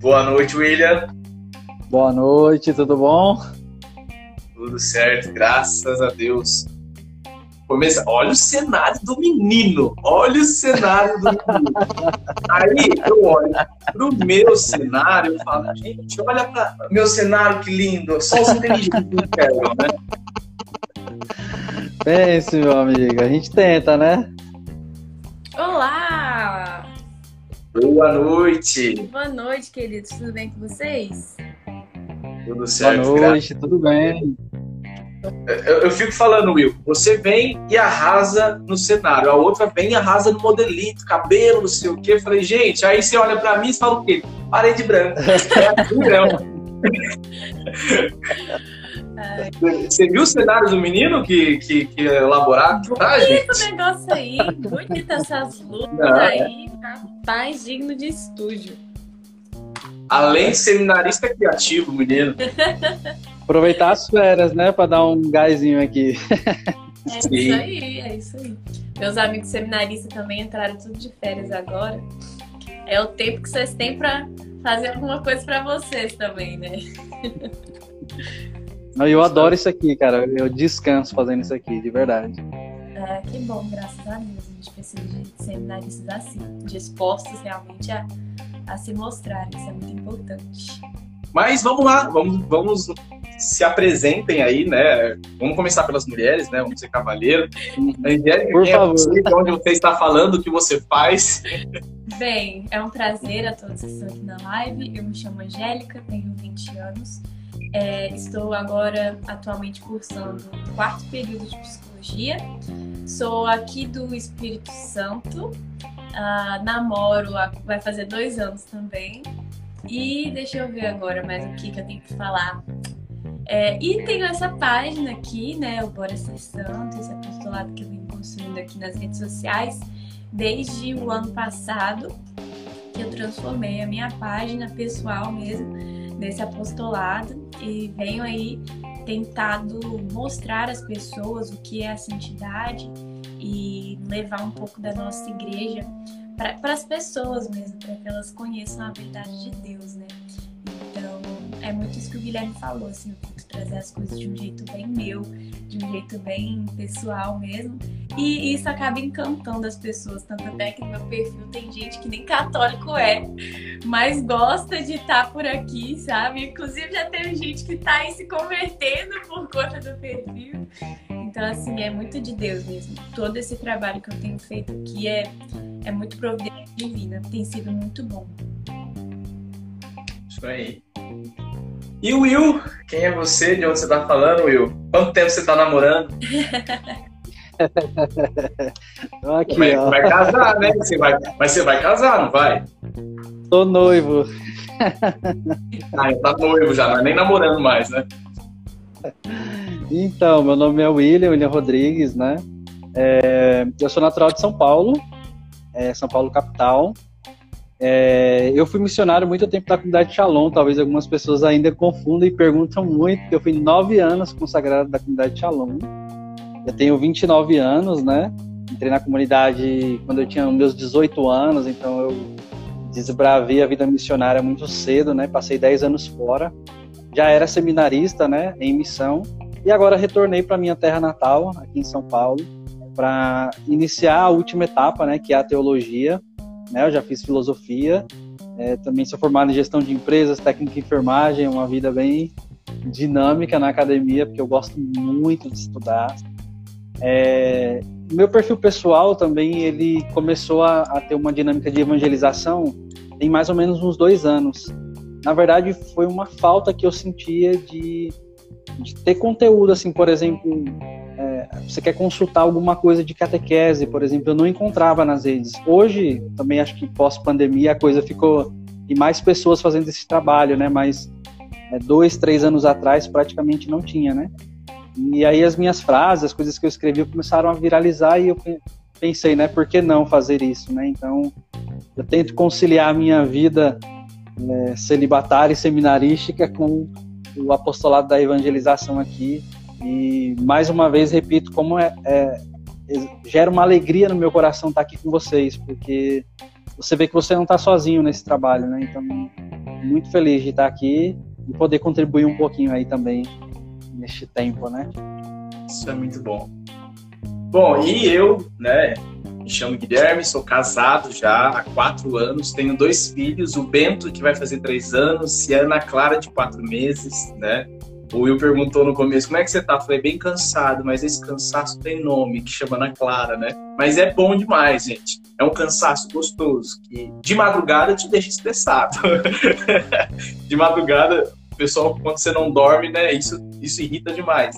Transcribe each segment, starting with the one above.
Boa noite, William. Boa noite, tudo bom? Tudo certo, graças a Deus. Começa... Olha o cenário do menino. Olha o cenário do menino. Aí eu olho pro meu cenário e falo, gente, olha para meu cenário, que lindo. Só os inteligentes pegam, né? Pense, meu amigo. A gente tenta, né? Boa noite. Boa noite, queridos. Tudo bem com vocês? Tudo certo. Boa noite, graças. tudo bem. Eu, eu, fico falando, Will, você vem e arrasa no cenário, a outra vem e arrasa no modelito, cabelo, não sei o quê. Eu falei, gente, aí você olha pra mim e fala o quê? Parede branca. É assim Você viu o cenário do menino que, que, que elaborar? Bonito tá, gente? negócio aí, bonito essas lutas Não, aí, rapaz, digno de estúdio. Além de seminarista criativo, menino. Aproveitar as férias, né, para dar um gásinho aqui. É Sim. isso aí, é isso aí. Meus amigos seminaristas também entraram tudo de férias agora. É o tempo que vocês têm para fazer alguma coisa para vocês também, né? Eu adoro isso aqui, cara. Eu descanso fazendo isso aqui, de verdade. É, que bom, graças a Deus. A gente precisa de seminaristas assim, dispostos realmente a, a se mostrar. Isso é muito importante. Mas vamos lá, vamos, vamos se apresentem aí, né? Vamos começar pelas mulheres, né? Vamos ser cavaleiro. Angélica, Por favor. É você, onde você está falando, o que você faz? Bem, é um prazer a todos que estão aqui na live. Eu me chamo Angélica, tenho 20 anos. É, estou agora atualmente cursando o quarto período de psicologia. Sou aqui do Espírito Santo. Uh, namoro, vai fazer dois anos também. E deixa eu ver agora mais o que, que eu tenho que falar. É, e tenho essa página aqui, né? O Bora Ser Santo, esse apostolado que eu venho construindo aqui nas redes sociais desde o ano passado, que eu transformei a minha página pessoal mesmo nesse apostolado e venho aí tentado mostrar às pessoas o que é a santidade e levar um pouco da nossa igreja para as pessoas mesmo, para que elas conheçam a verdade de Deus, né? É muito isso que o Guilherme falou, assim, eu tento trazer as coisas de um jeito bem meu, de um jeito bem pessoal mesmo. E isso acaba encantando as pessoas, tanto até que no meu perfil tem gente que nem católico é, mas gosta de estar tá por aqui, sabe? Inclusive já teve gente que tá aí se convertendo por conta do perfil. Então, assim, é muito de Deus mesmo. Todo esse trabalho que eu tenho feito aqui é, é muito providência divina, tem sido muito bom. Isso aí. E o Will, quem é você? De onde você tá falando, Will? Quanto tempo você tá namorando? Aqui, vai, vai, casar, né? Você vai, mas você vai casar, não vai? Tô noivo. Ah, tá noivo já, não é nem namorando mais, né? Então, meu nome é William, William Rodrigues, né? É, eu sou natural de São Paulo, é, São Paulo capital. É, eu fui missionário muito tempo da comunidade Shalom, talvez algumas pessoas ainda confundam e perguntam muito, eu fui nove anos consagrado da comunidade Shalom. Eu tenho 29 anos, né? Entrei na comunidade quando eu tinha meus 18 anos, então eu desbravei a vida missionária muito cedo, né? Passei 10 anos fora. Já era seminarista, né? Em missão. E agora retornei para minha terra natal, aqui em São Paulo, para iniciar a última etapa, né? Que é a teologia né? Eu já fiz filosofia, é, também sou formado em gestão de empresas, técnica em enfermagem, uma vida bem dinâmica na academia, porque eu gosto muito de estudar. É, meu perfil pessoal também ele começou a, a, ter uma dinâmica de evangelização tem mais ou menos uns dois anos. Na verdade, foi uma falta que eu sentia de, de ter conteúdo, assim, por exemplo, você quer consultar alguma coisa de catequese, por exemplo, eu não encontrava nas redes. Hoje, também acho que pós-pandemia, a coisa ficou. E mais pessoas fazendo esse trabalho, né? Mas é, dois, três anos atrás praticamente não tinha, né? E aí as minhas frases, as coisas que eu escrevi começaram a viralizar e eu pensei, né? Por que não fazer isso, né? Então, eu tento conciliar a minha vida é, celibatária e seminarística com o apostolado da evangelização aqui e mais uma vez repito como é, é, gera uma alegria no meu coração estar aqui com vocês, porque você vê que você não está sozinho nesse trabalho, né? Então, muito feliz de estar aqui e poder contribuir um pouquinho aí também neste tempo, né? Isso é muito bom. Bom, e eu, né, me chamo Guilherme, sou casado já há quatro anos, tenho dois filhos, o Bento, que vai fazer três anos, e a Ana Clara, de quatro meses, né? O Will perguntou no começo, como é que você tá? Falei, bem cansado, mas esse cansaço tem nome, que chama Ana Clara, né? Mas é bom demais, gente. É um cansaço gostoso, que de madrugada te deixa estressado. de madrugada, pessoal, quando você não dorme, né, isso, isso irrita demais.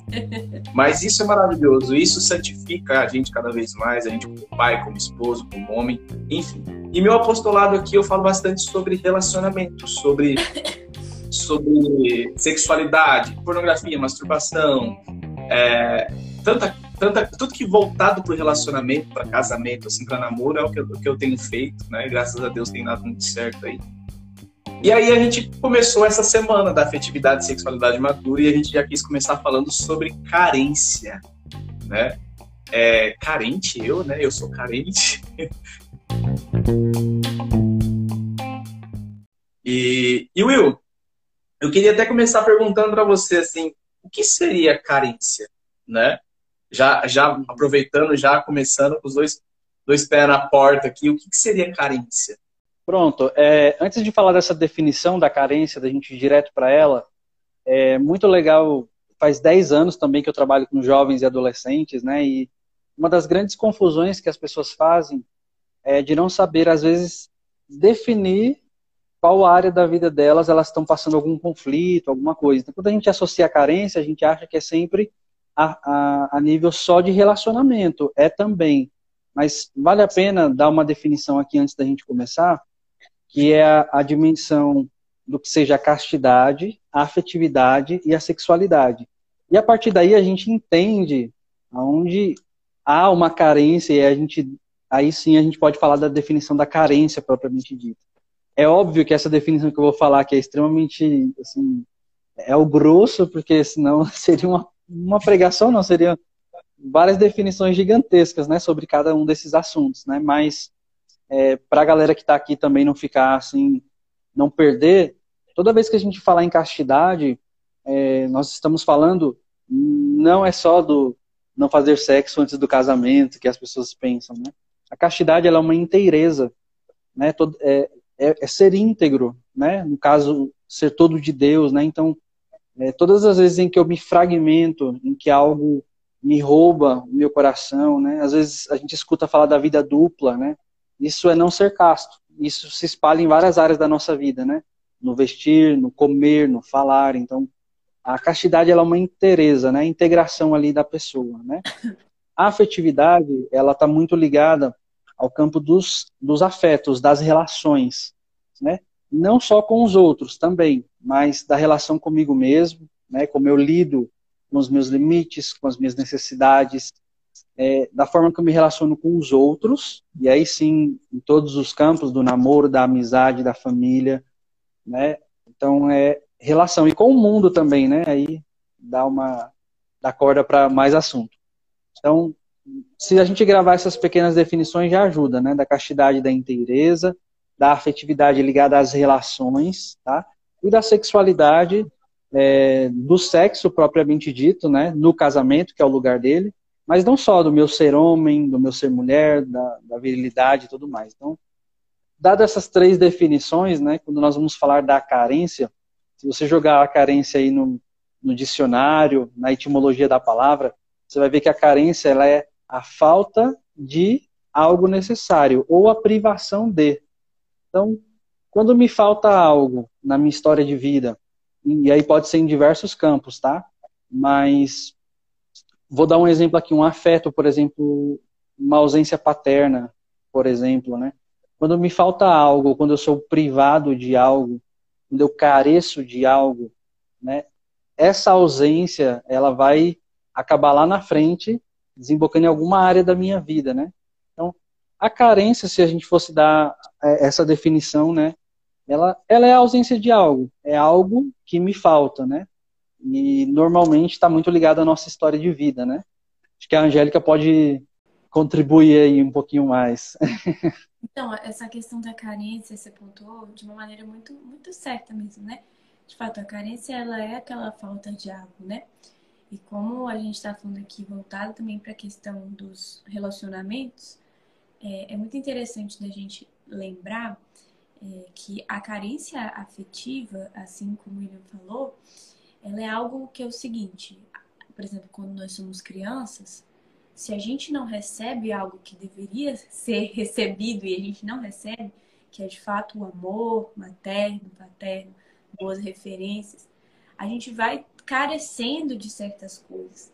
Mas isso é maravilhoso, isso santifica a gente cada vez mais, a gente como pai, como esposo, como homem, enfim. E meu apostolado aqui eu falo bastante sobre relacionamento, sobre sobre sexualidade, pornografia, masturbação, é, tanta, tanta, tudo que voltado para o relacionamento, para casamento, assim, para namoro, é o que, eu, o que eu tenho feito, né? Graças a Deus tem dado muito certo aí. E aí a gente começou essa semana da afetividade e sexualidade madura e a gente já quis começar falando sobre carência, né? É, carente eu, né? Eu sou carente. e, e Will, eu queria até começar perguntando para você assim, o que seria carência, né? Já, já aproveitando, já começando com os dois, dois pés na porta aqui, o que, que seria carência? Pronto. É, antes de falar dessa definição da carência, da gente ir direto para ela, é muito legal. Faz 10 anos também que eu trabalho com jovens e adolescentes, né? E uma das grandes confusões que as pessoas fazem é de não saber, às vezes, definir qual área da vida delas elas estão passando algum conflito, alguma coisa. Então, quando a gente associa a carência, a gente acha que é sempre a, a, a nível só de relacionamento. É também. Mas vale a pena dar uma definição aqui antes da gente começar, que é a, a dimensão do que seja a castidade, a afetividade e a sexualidade. E a partir daí a gente entende aonde há uma carência e a gente aí sim a gente pode falar da definição da carência propriamente dita. É óbvio que essa definição que eu vou falar que é extremamente assim, é o grosso, porque senão seria uma, uma pregação, não seria várias definições gigantescas, né, sobre cada um desses assuntos, né? Mas é, para a galera que está aqui também não ficar assim, não perder, toda vez que a gente falar em castidade, é, nós estamos falando não é só do não fazer sexo antes do casamento que as pessoas pensam, né? A castidade ela é uma inteireza, né? Todo, é, é, é, ser íntegro, né? No caso, ser todo de Deus, né? Então, é, todas as vezes em que eu me fragmento, em que algo me rouba o meu coração, né? Às vezes a gente escuta falar da vida dupla, né? Isso é não ser casto. Isso se espalha em várias áreas da nossa vida, né? No vestir, no comer, no falar. Então, a castidade ela é uma inteireza, né? A integração ali da pessoa, né? A afetividade, ela está muito ligada ao campo dos, dos afetos, das relações, né? Não só com os outros também, mas da relação comigo mesmo, né? Como eu lido com os meus limites, com as minhas necessidades, é, da forma que eu me relaciono com os outros, e aí sim, em todos os campos do namoro, da amizade, da família, né? Então é relação e com o mundo também, né? Aí dá uma dá corda para mais assunto. Então, se a gente gravar essas pequenas definições já ajuda, né? Da castidade da inteireza, da afetividade ligada às relações, tá? E da sexualidade, é, do sexo propriamente dito, né? No casamento, que é o lugar dele, mas não só do meu ser homem, do meu ser mulher, da, da virilidade e tudo mais. Então, dadas essas três definições, né? Quando nós vamos falar da carência, se você jogar a carência aí no, no dicionário, na etimologia da palavra, você vai ver que a carência ela é a falta de algo necessário ou a privação de. Então, quando me falta algo na minha história de vida, e aí pode ser em diversos campos, tá? Mas vou dar um exemplo aqui, um afeto, por exemplo, uma ausência paterna, por exemplo, né? Quando me falta algo, quando eu sou privado de algo, quando eu careço de algo, né? Essa ausência, ela vai acabar lá na frente desembocando em alguma área da minha vida, né? Então, a carência, se a gente fosse dar é, essa definição, né? Ela, ela é a ausência de algo, é algo que me falta, né? E normalmente está muito ligado à nossa história de vida, né? Acho que a Angélica pode contribuir aí um pouquinho mais. Então, essa questão da carência, você pontuou de uma maneira muito, muito certa mesmo, né? De fato, a carência, ela é aquela falta de algo, né? E como a gente está falando aqui voltado também para a questão dos relacionamentos, é, é, muito interessante da gente lembrar é, que a carência afetiva, assim como o William falou, ela é algo que é o seguinte, por exemplo, quando nós somos crianças, se a gente não recebe algo que deveria ser recebido e a gente não recebe, que é de fato o amor materno, paterno, boas referências, a gente vai carecendo de certas coisas.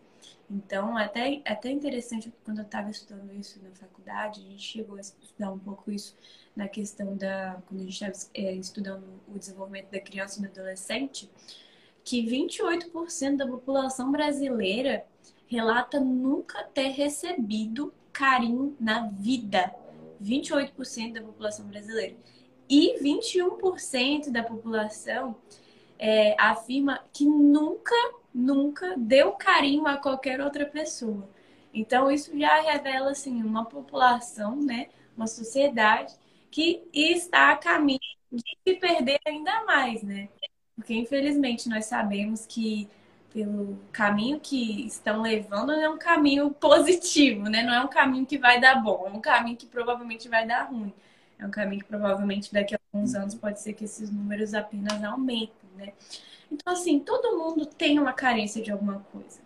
Então, até, até interessante, quando eu estava estudando isso na faculdade, a gente chegou a estudar um pouco isso na questão da. quando a gente estava é, estudando o desenvolvimento da criança e do adolescente, que 28% da população brasileira relata nunca ter recebido carinho na vida. 28% da população brasileira. E 21% da população é, afirma que nunca, nunca deu carinho a qualquer outra pessoa. Então, isso já revela assim, uma população, né, uma sociedade que está a caminho de se perder ainda mais, né? Porque, infelizmente, nós sabemos que pelo caminho que estão levando, não é um caminho positivo, né? Não é um caminho que vai dar bom, é um caminho que provavelmente vai dar ruim. É um caminho que provavelmente daqui a alguns anos pode ser que esses números apenas aumentem, né? Então, assim, todo mundo tem uma carência de alguma coisa.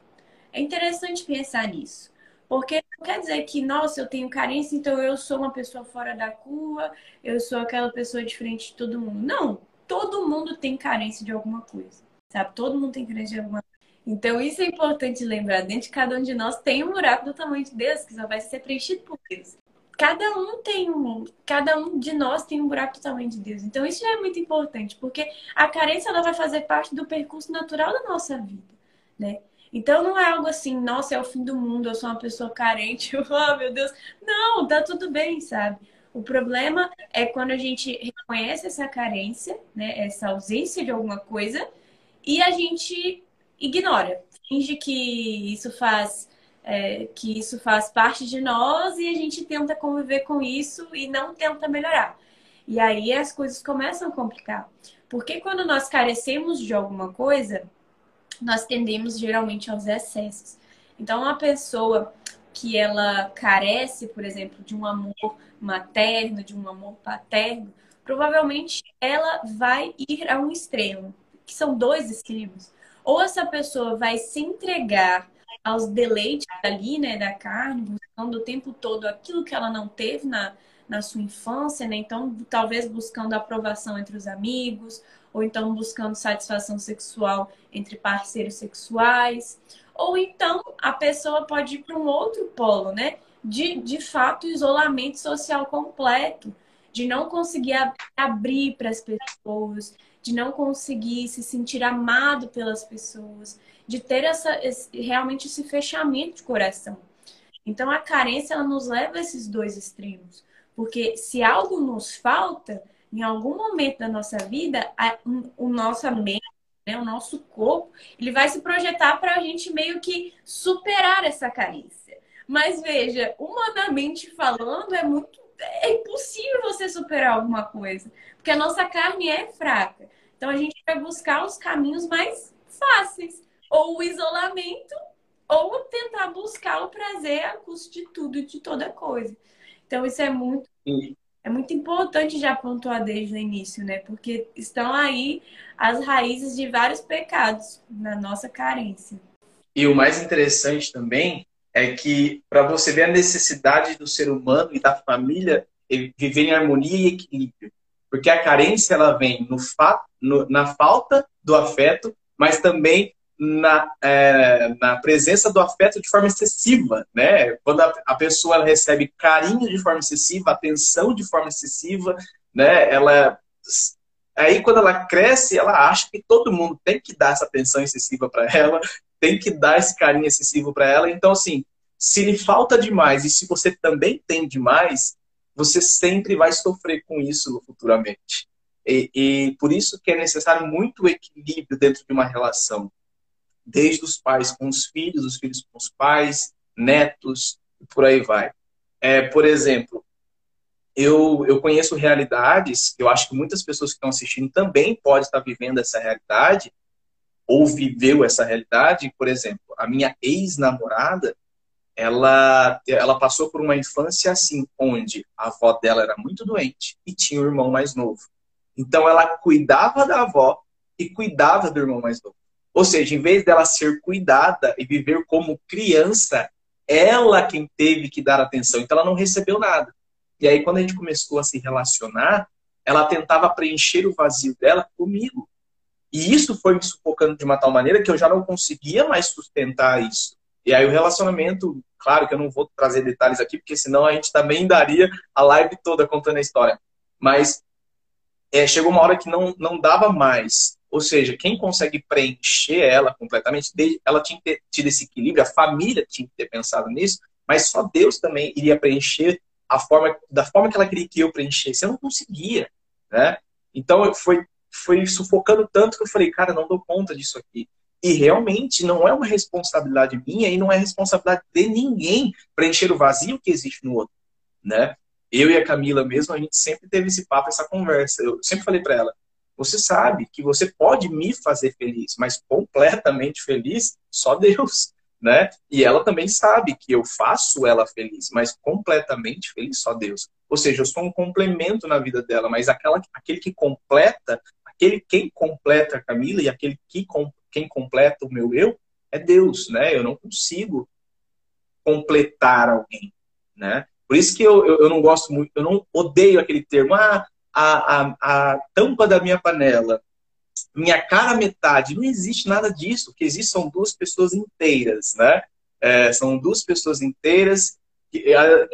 É interessante pensar nisso. Porque não quer dizer que, nossa, eu tenho carência, então eu sou uma pessoa fora da curva, eu sou aquela pessoa diferente de todo mundo. Não, todo mundo tem carência de alguma coisa, sabe? Todo mundo tem carência de alguma então, isso é importante lembrar. Dentro de cada um de nós tem um buraco do tamanho de Deus, que só vai ser preenchido por Deus. Cada um tem um, cada um de nós tem um buraco do tamanho de Deus. Então, isso já é muito importante, porque a carência ela vai fazer parte do percurso natural da nossa vida, né? Então não é algo assim, nossa, é o fim do mundo, eu sou uma pessoa carente, oh meu Deus. Não, tá tudo bem, sabe? O problema é quando a gente reconhece essa carência, né, essa ausência de alguma coisa, e a gente ignora, finge que isso faz é, que isso faz parte de nós e a gente tenta conviver com isso e não tenta melhorar. E aí as coisas começam a complicar. Porque quando nós carecemos de alguma coisa, nós tendemos geralmente aos excessos. Então, uma pessoa que ela carece, por exemplo, de um amor materno, de um amor paterno, provavelmente ela vai ir a um extremo, que são dois extremos. Ou essa pessoa vai se entregar aos deleites ali, né, da carne, buscando o tempo todo aquilo que ela não teve na, na sua infância, né? Então, talvez buscando aprovação entre os amigos, ou então buscando satisfação sexual entre parceiros sexuais, ou então a pessoa pode ir para um outro polo, né? De, de fato, isolamento social completo, de não conseguir abrir para as pessoas, de não conseguir se sentir amado pelas pessoas, de ter essa, esse, realmente esse fechamento de coração. Então a carência ela nos leva a esses dois extremos, porque se algo nos falta, em algum momento da nossa vida, a, o nossa mente, né, o nosso corpo, ele vai se projetar para a gente meio que superar essa carência. Mas veja, humanamente falando, é muito é impossível você superar alguma coisa, porque a nossa carne é fraca. Então a gente vai buscar os caminhos mais fáceis, ou o isolamento, ou tentar buscar o prazer a custo de tudo e de toda coisa. Então isso é muito é muito importante já pontuar desde o início, né? Porque estão aí as raízes de vários pecados na nossa carência. E o mais interessante também é que para você ver a necessidade do ser humano e da família viver em harmonia e equilíbrio. Porque a carência ela vem no fa no, na falta do afeto, mas também na, é, na presença do afeto de forma excessiva, né? Quando a, a pessoa recebe carinho de forma excessiva, atenção de forma excessiva, né? Ela aí quando ela cresce, ela acha que todo mundo tem que dar essa atenção excessiva para ela, tem que dar esse carinho excessivo para ela. Então assim, se lhe falta demais e se você também tem demais, você sempre vai sofrer com isso futuramente. E, e por isso que é necessário muito equilíbrio dentro de uma relação desde os pais com os filhos, os filhos com os pais, netos, e por aí vai. é, por exemplo, eu, eu conheço realidades, eu acho que muitas pessoas que estão assistindo também podem estar vivendo essa realidade, ou viveu essa realidade. Por exemplo, a minha ex-namorada, ela, ela passou por uma infância assim, onde a avó dela era muito doente e tinha um irmão mais novo. Então ela cuidava da avó e cuidava do irmão mais novo. Ou seja, em vez dela ser cuidada e viver como criança, ela quem teve que dar atenção. Então ela não recebeu nada. E aí quando a gente começou a se relacionar, ela tentava preencher o vazio dela comigo. E isso foi me sufocando de uma tal maneira que eu já não conseguia mais sustentar isso. E aí o relacionamento, claro que eu não vou trazer detalhes aqui, porque senão a gente também daria a live toda contando a história. Mas é, chegou uma hora que não, não dava mais. Ou seja, quem consegue preencher ela completamente, ela tinha que ter tido esse equilíbrio, a família tinha que ter pensado nisso, mas só Deus também iria preencher a forma, da forma que ela queria que eu preenchesse. Eu não conseguia, né? Então foi, foi sufocando tanto que eu falei, cara, não dou conta disso aqui. E realmente não é uma responsabilidade minha e não é responsabilidade de ninguém preencher o vazio que existe no outro, né? Eu e a Camila mesmo, a gente sempre teve esse papo, essa conversa. Eu sempre falei para ela, você sabe que você pode me fazer feliz, mas completamente feliz só Deus, né? E ela também sabe que eu faço ela feliz, mas completamente feliz só Deus. Ou seja, eu sou um complemento na vida dela, mas aquela, aquele que completa, aquele quem completa a Camila e aquele que quem completa o meu eu é Deus, né? Eu não consigo completar alguém, né? Por isso que eu, eu, eu não gosto muito, eu não odeio aquele termo, ah, a, a, a tampa da minha panela, minha cara metade. Não existe nada disso. O que existe são duas pessoas inteiras, né? É, são duas pessoas inteiras. Que,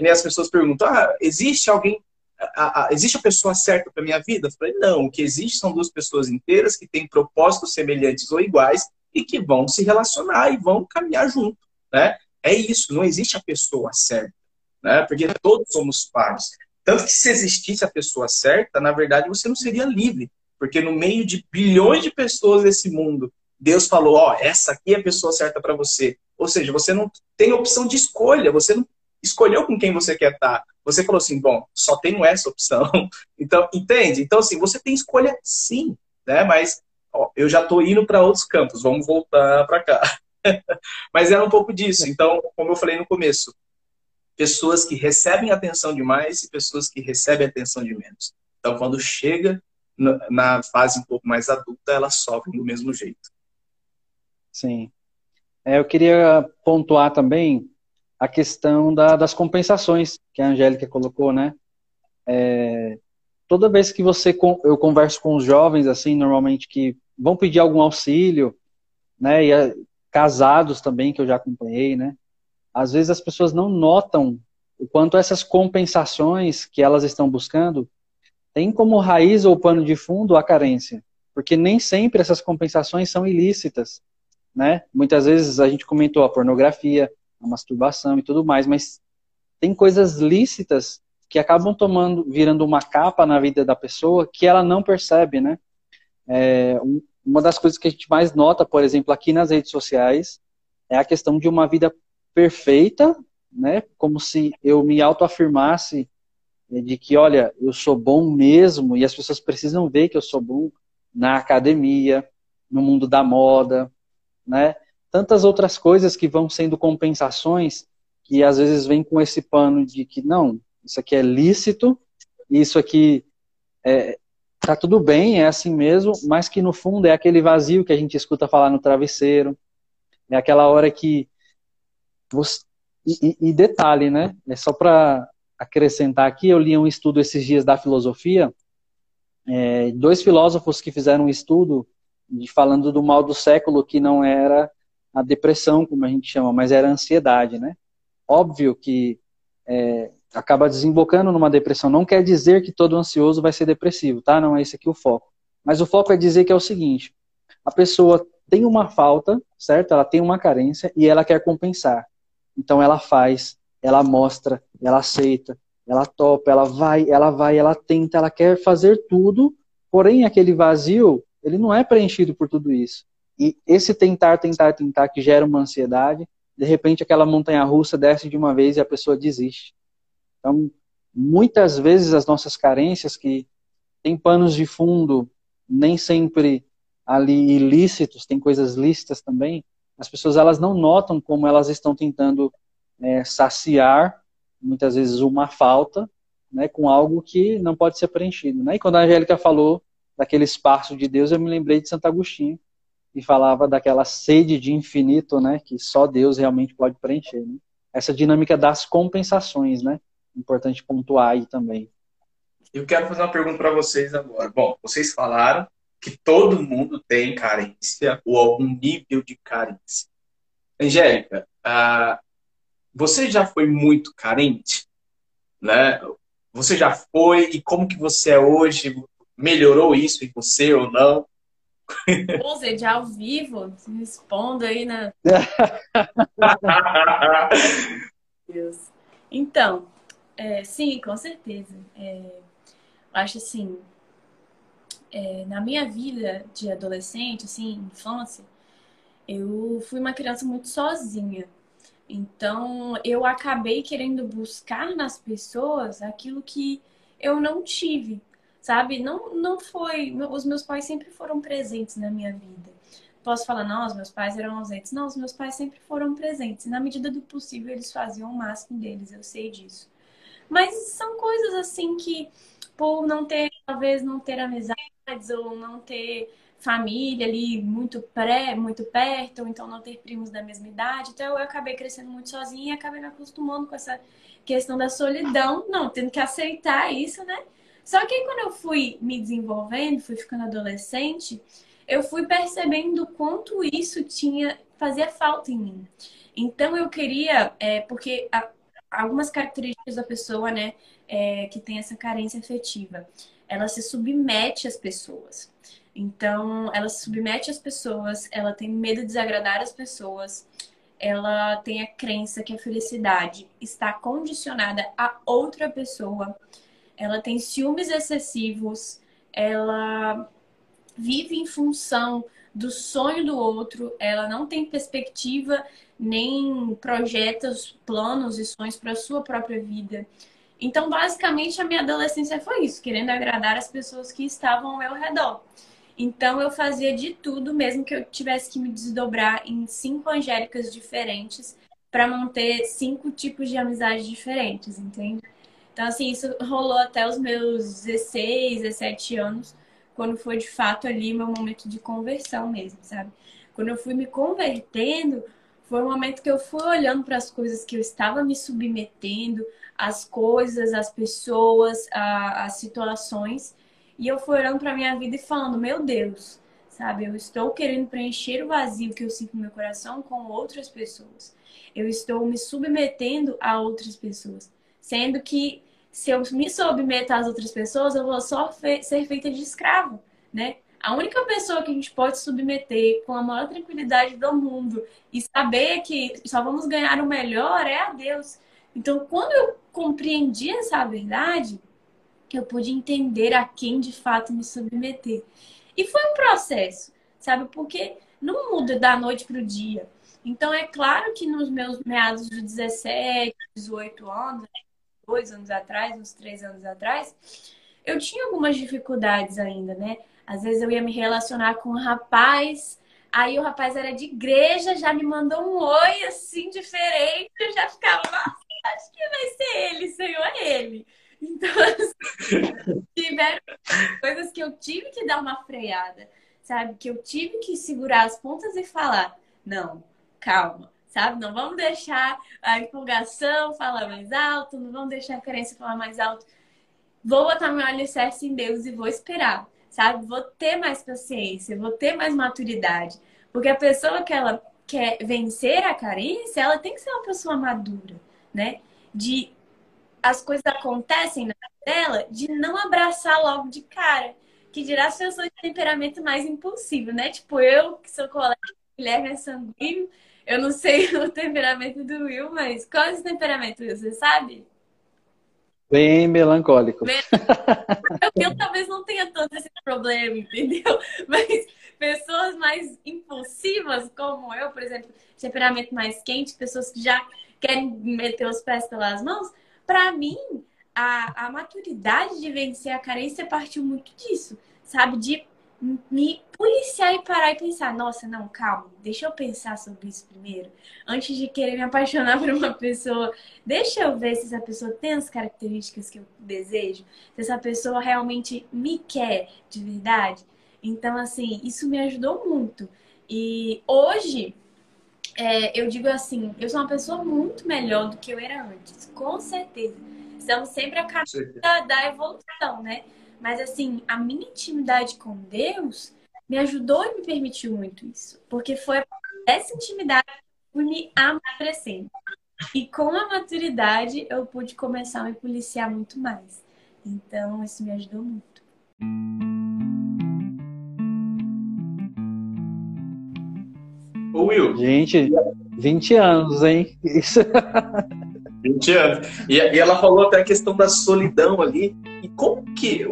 nem as pessoas perguntam: ah, existe alguém a, a, existe a pessoa certa para minha vida? Eu falei, não, o que existe são duas pessoas inteiras que têm propósitos semelhantes ou iguais e que vão se relacionar e vão caminhar junto, né? É isso, não existe a pessoa certa, né? Porque todos somos pares. Tanto que se existisse a pessoa certa, na verdade você não seria livre, porque no meio de bilhões de pessoas desse mundo, Deus falou, ó, oh, essa aqui é a pessoa certa para você. Ou seja, você não tem opção de escolha, você não escolheu com quem você quer estar. Você falou assim, bom, só tenho essa opção. Então, entende? Então, assim, você tem escolha sim, né? Mas ó, eu já estou indo para outros campos, vamos voltar para cá. Mas era um pouco disso. Então, como eu falei no começo, pessoas que recebem atenção demais e pessoas que recebem atenção de menos. Então, quando chega na fase um pouco mais adulta, elas sofrem do mesmo jeito. Sim. É, eu queria pontuar também a questão da, das compensações que a Angélica colocou, né? É, toda vez que você eu converso com os jovens assim, normalmente que vão pedir algum auxílio, né? E casados também que eu já acompanhei, né? Às vezes as pessoas não notam o quanto essas compensações que elas estão buscando têm como raiz ou pano de fundo a carência, porque nem sempre essas compensações são ilícitas, né? Muitas vezes a gente comentou a pornografia, a masturbação e tudo mais, mas tem coisas lícitas que acabam tomando, virando uma capa na vida da pessoa que ela não percebe, né? É, uma das coisas que a gente mais nota, por exemplo, aqui nas redes sociais, é a questão de uma vida perfeita, né? Como se eu me autoafirmasse é, de que, olha, eu sou bom mesmo e as pessoas precisam ver que eu sou bom na academia, no mundo da moda, né? Tantas outras coisas que vão sendo compensações que às vezes vem com esse pano de que não, isso aqui é lícito, isso aqui é, tá tudo bem, é assim mesmo, mas que no fundo é aquele vazio que a gente escuta falar no travesseiro, é aquela hora que você, e, e detalhe, né? É só para acrescentar aqui, eu li um estudo esses dias da filosofia, é, dois filósofos que fizeram um estudo de, falando do mal do século que não era a depressão, como a gente chama, mas era ansiedade, né? Óbvio que é, acaba desembocando numa depressão. Não quer dizer que todo ansioso vai ser depressivo, tá? Não é esse aqui o foco. Mas o foco é dizer que é o seguinte: a pessoa tem uma falta, certo? Ela tem uma carência e ela quer compensar. Então ela faz, ela mostra, ela aceita, ela topa, ela vai, ela vai, ela tenta, ela quer fazer tudo, porém aquele vazio, ele não é preenchido por tudo isso. E esse tentar, tentar, tentar que gera uma ansiedade, de repente aquela montanha russa desce de uma vez e a pessoa desiste. Então, muitas vezes as nossas carências que têm panos de fundo nem sempre ali ilícitos, tem coisas lícitas também, as pessoas elas não notam como elas estão tentando é, saciar muitas vezes uma falta né, com algo que não pode ser preenchido. Né? E quando a Angélica falou daquele espaço de Deus, eu me lembrei de Santo Agostinho, e falava daquela sede de infinito, né, que só Deus realmente pode preencher. Né? Essa dinâmica das compensações, né? Importante pontuar aí também. Eu quero fazer uma pergunta para vocês agora. Bom, vocês falaram que todo mundo tem carência ou algum nível de carência. Angélica, você já foi muito carente? Né? Você já foi e como que você é hoje? Melhorou isso em você ou não? De ao vivo, respondo aí na. Deus. Então, é, sim, com certeza. É, acho assim, é, na minha vida de adolescente, assim, infância, eu fui uma criança muito sozinha. Então, eu acabei querendo buscar nas pessoas aquilo que eu não tive sabe? Não, não foi. Os meus pais sempre foram presentes na minha vida. Posso falar, não, os meus pais eram ausentes. Não, os meus pais sempre foram presentes. Na medida do possível, eles faziam o máximo deles, eu sei disso. Mas são coisas assim que, por não ter, talvez não ter amizades ou não ter família ali muito pré, muito perto, ou então não ter primos da mesma idade. Então eu acabei crescendo muito sozinha e acabei me acostumando com essa questão da solidão, não, tendo que aceitar isso, né? Só que quando eu fui me desenvolvendo, fui ficando adolescente, eu fui percebendo quanto isso tinha fazia falta em mim. Então eu queria, é, porque a, algumas características da pessoa, né, é, que tem essa carência afetiva, ela se submete às pessoas. Então, ela se submete às pessoas, ela tem medo de desagradar as pessoas, ela tem a crença que a felicidade está condicionada a outra pessoa ela tem ciúmes excessivos, ela vive em função do sonho do outro, ela não tem perspectiva nem projetos, planos e sonhos para a sua própria vida. Então, basicamente, a minha adolescência foi isso, querendo agradar as pessoas que estavam ao meu redor. Então, eu fazia de tudo, mesmo que eu tivesse que me desdobrar em cinco angélicas diferentes para manter cinco tipos de amizades diferentes, entende? Então, assim, isso rolou até os meus 16, 17 anos, quando foi de fato ali meu momento de conversão mesmo, sabe? Quando eu fui me convertendo, foi o momento que eu fui olhando para as coisas que eu estava me submetendo, as coisas, as pessoas, a, as situações, e eu fui olhando para minha vida e falando: Meu Deus, sabe? Eu estou querendo preencher o vazio que eu sinto no meu coração com outras pessoas. Eu estou me submetendo a outras pessoas, sendo que se eu me submeto às outras pessoas, eu vou só fe ser feita de escravo, né? A única pessoa que a gente pode submeter com a maior tranquilidade do mundo e saber que só vamos ganhar o melhor é a Deus. Então, quando eu compreendi essa verdade, eu pude entender a quem de fato me submeter. E foi um processo, sabe? Porque não muda da noite para o dia. Então, é claro que nos meus meados de 17, 18 anos, dois anos atrás, uns três anos atrás, eu tinha algumas dificuldades ainda, né? Às vezes eu ia me relacionar com um rapaz, aí o rapaz era de igreja, já me mandou um oi assim, diferente, eu já ficava, nossa, acho que vai ser ele, Senhor, é ele. Então, assim, tiveram coisas que eu tive que dar uma freada, sabe? Que eu tive que segurar as pontas e falar: não, calma, sabe? Não vamos deixar a empolgação falar mais alto, não vamos deixar a carência falar mais alto. Vou botar meu alicerce em Deus e vou esperar, sabe? Vou ter mais paciência, vou ter mais maturidade. Porque a pessoa que ela quer vencer a carência, ela tem que ser uma pessoa madura, né? De as coisas acontecem na dela, de não abraçar logo de cara. Que dirá eu sou de temperamento mais impulsivo, né? Tipo, eu, que sou colega, Guilherme é sanguíneo, eu não sei o temperamento do Will, mas qual é esse temperamento, Will? Você sabe? Bem melancólico. Eu talvez não tenha tanto esse problema, entendeu? Mas pessoas mais impulsivas, como eu, por exemplo, temperamento mais quente, pessoas que já querem meter os pés pelas mãos, para mim, a, a maturidade de vencer a carência partiu muito disso, sabe? De me policiar e parar e pensar, nossa, não, calma, deixa eu pensar sobre isso primeiro. Antes de querer me apaixonar por uma pessoa, deixa eu ver se essa pessoa tem as características que eu desejo, se essa pessoa realmente me quer de verdade. Então, assim, isso me ajudou muito. E hoje, é, eu digo assim, eu sou uma pessoa muito melhor do que eu era antes, com certeza. Estamos sempre a caminho da, da evolução, né? Mas assim, a minha intimidade com Deus me ajudou e me permitiu muito isso. Porque foi essa intimidade que me amadurecendo. E com a maturidade eu pude começar a me policiar muito mais. Então isso me ajudou muito. Ô Will. Gente, 20 anos, hein? Isso. 20 anos. E, e, ela falou até a questão da solidão ali. E como que.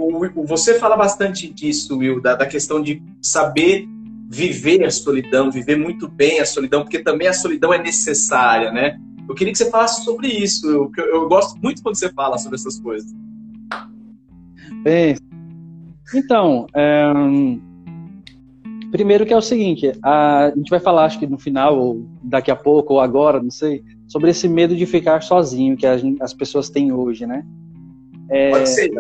Você fala bastante disso, Will, da, da questão de saber viver a solidão, viver muito bem a solidão, porque também a solidão é necessária, né? Eu queria que você falasse sobre isso. Eu, eu gosto muito quando você fala sobre essas coisas. Bem, então, é, primeiro que é o seguinte, a, a gente vai falar, acho que no final, ou daqui a pouco, ou agora, não sei, sobre esse medo de ficar sozinho que as pessoas têm hoje, né? É, Pode ser,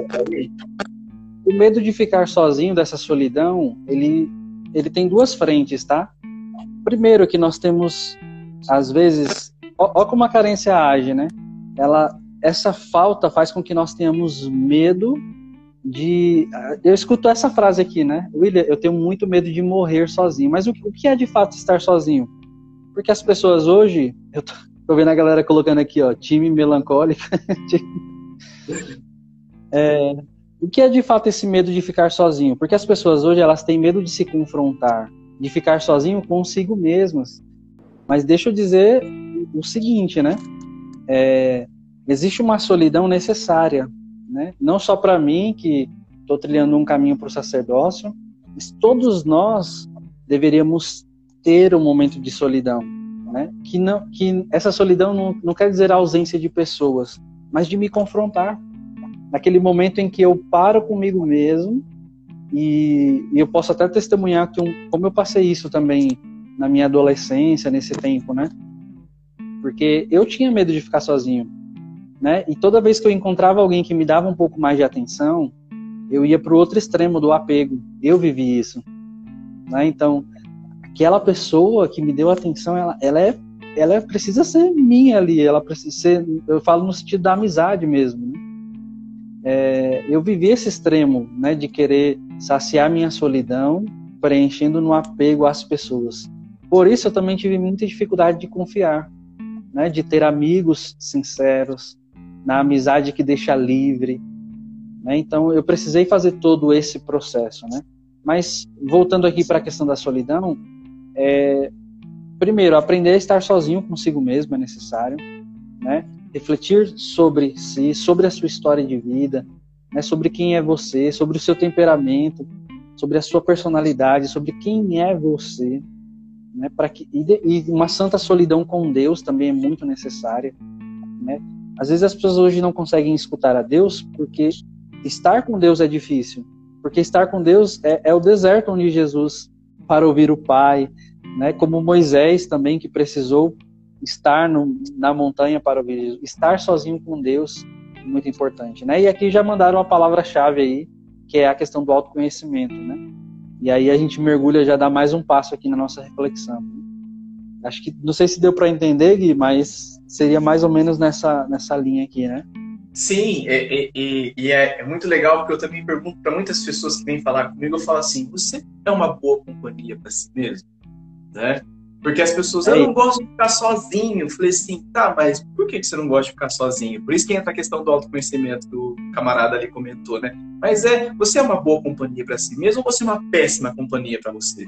O medo de ficar sozinho, dessa solidão, ele, ele tem duas frentes, tá? Primeiro que nós temos, às vezes, ó como a carência age, né? Ela, essa falta faz com que nós tenhamos medo de. Eu escuto essa frase aqui, né? William, eu tenho muito medo de morrer sozinho. Mas o, o que é de fato estar sozinho? Porque as pessoas hoje, eu tô, Tô vendo a galera colocando aqui, ó, time melancólico. é, o que é de fato esse medo de ficar sozinho? Porque as pessoas hoje elas têm medo de se confrontar, de ficar sozinho consigo mesmas. Mas deixa eu dizer o seguinte, né? É, existe uma solidão necessária, né? Não só para mim que estou trilhando um caminho para o sacerdócio, mas todos nós deveríamos ter um momento de solidão né? Que não, que essa solidão não, não quer dizer ausência de pessoas, mas de me confrontar naquele momento em que eu paro comigo mesmo e, e eu posso até testemunhar que um, como eu passei isso também na minha adolescência nesse tempo, né? Porque eu tinha medo de ficar sozinho, né? E toda vez que eu encontrava alguém que me dava um pouco mais de atenção, eu ia para o outro extremo do apego. Eu vivi isso, né? Então aquela pessoa que me deu atenção, ela, ela é ela precisa ser minha ali, ela precisa ser, eu falo no sentido da amizade mesmo. Né? É, eu vivi esse extremo, né, de querer saciar minha solidão, preenchendo no apego às pessoas. Por isso eu também tive muita dificuldade de confiar, né, de ter amigos sinceros, na amizade que deixa livre. Né? Então eu precisei fazer todo esse processo, né? Mas voltando aqui para a questão da solidão, é, primeiro, aprender a estar sozinho consigo mesmo é necessário, né? Refletir sobre si, sobre a sua história de vida, né? sobre quem é você, sobre o seu temperamento, sobre a sua personalidade, sobre quem é você, né? Para que e, uma santa solidão com Deus também é muito necessária, né? Às vezes as pessoas hoje não conseguem escutar a Deus porque estar com Deus é difícil, porque estar com Deus é, é o deserto onde Jesus para ouvir o Pai, né? Como Moisés também que precisou estar no, na montanha para ouvir Jesus, estar sozinho com Deus, muito importante, né? E aqui já mandaram uma palavra-chave aí, que é a questão do autoconhecimento, né? E aí a gente mergulha, já dá mais um passo aqui na nossa reflexão. Né? Acho que não sei se deu para entender, Gui, mas seria mais ou menos nessa nessa linha aqui, né? Sim, e, e, e é, é, muito legal porque eu também pergunto para muitas pessoas que vêm falar comigo, eu falo assim: você é uma boa companhia para si mesmo, né? Porque as pessoas, eu não gosto de ficar sozinho. Eu falei assim, tá, mas por que você não gosta de ficar sozinho? Por isso que entra a questão do autoconhecimento que o camarada ali comentou, né? Mas é, você é uma boa companhia para si mesmo ou você é uma péssima companhia para você?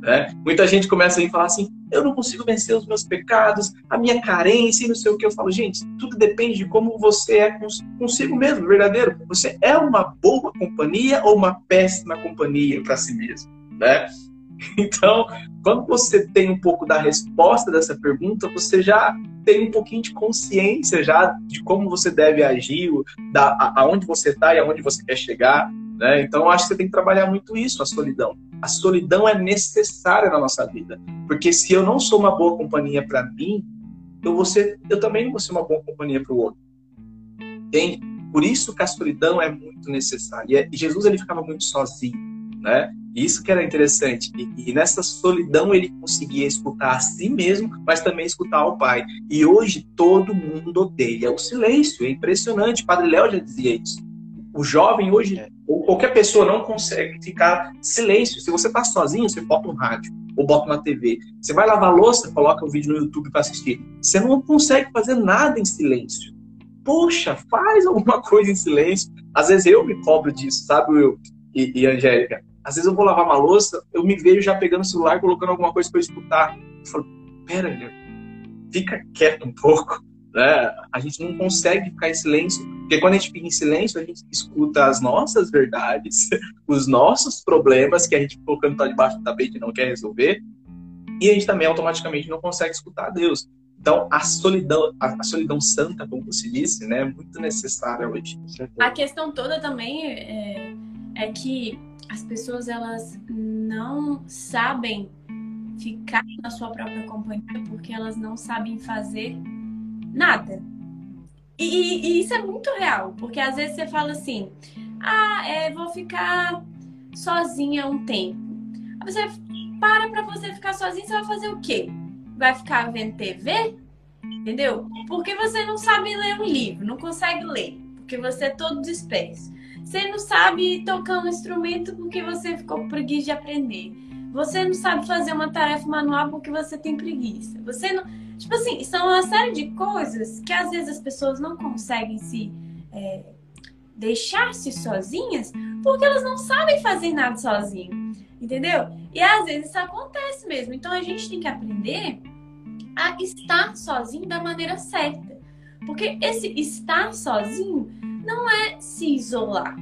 Né? Muita gente começa a falar assim: eu não consigo vencer os meus pecados, a minha carência e não sei o que. Eu falo, gente, tudo depende de como você é consigo mesmo, verdadeiro. Você é uma boa companhia ou uma péssima companhia para si mesmo, né? Então, quando você tem um pouco da resposta dessa pergunta, você já tem um pouquinho de consciência já de como você deve agir, da, aonde você está e aonde você quer chegar. Né? Então, acho que você tem que trabalhar muito isso, a solidão. A solidão é necessária na nossa vida. Porque se eu não sou uma boa companhia para mim, eu, vou ser, eu também não vou ser uma boa companhia para o outro. Entende? Por isso que a solidão é muito necessária. E Jesus ele ficava muito sozinho, né? Isso que era interessante. E, e, nessa solidão ele conseguia escutar a si mesmo, mas também escutar o Pai. E hoje todo mundo odeia o silêncio. É impressionante. Padre Léo já dizia isso. O jovem hoje, é. ou qualquer pessoa, não consegue ficar silêncio. Se você está sozinho, você bota um rádio ou bota uma TV. Você vai lavar louça, coloca um vídeo no YouTube para assistir. Você não consegue fazer nada em silêncio. Poxa, faz alguma coisa em silêncio. Às vezes eu me cobro disso, sabe, Will e, e Angélica? Às vezes eu vou lavar uma louça, eu me vejo já pegando o celular, colocando alguma coisa para escutar. Eu falo, pera, fica quieto um pouco. Né? A gente não consegue ficar em silêncio, porque quando a gente fica em silêncio, a gente escuta as nossas verdades, os nossos problemas que a gente colocando tá debaixo do tapete e não quer resolver, e a gente também automaticamente não consegue escutar Deus. Então, a solidão, a, solidão santa, como você disse, né, é muito necessária hoje. A questão toda também é, é que as pessoas elas não sabem ficar na sua própria companhia porque elas não sabem fazer nada. E, e, isso é muito real, porque às vezes você fala assim: ah, é, vou ficar sozinha um tempo. Aí você para pra você ficar sozinha, você vai fazer o quê? Vai ficar vendo TV? Entendeu? Porque você não sabe ler um livro, não consegue ler, porque você é todo disperso. Você não sabe tocar um instrumento porque você ficou preguiça de aprender. Você não sabe fazer uma tarefa manual porque você tem preguiça. Você não. Tipo assim, são uma série de coisas que às vezes as pessoas não conseguem se é, deixar-se sozinhas porque elas não sabem fazer nada sozinho. Entendeu? E às vezes isso acontece mesmo. Então a gente tem que aprender a estar sozinho da maneira certa. Porque esse estar sozinho não é se isolar.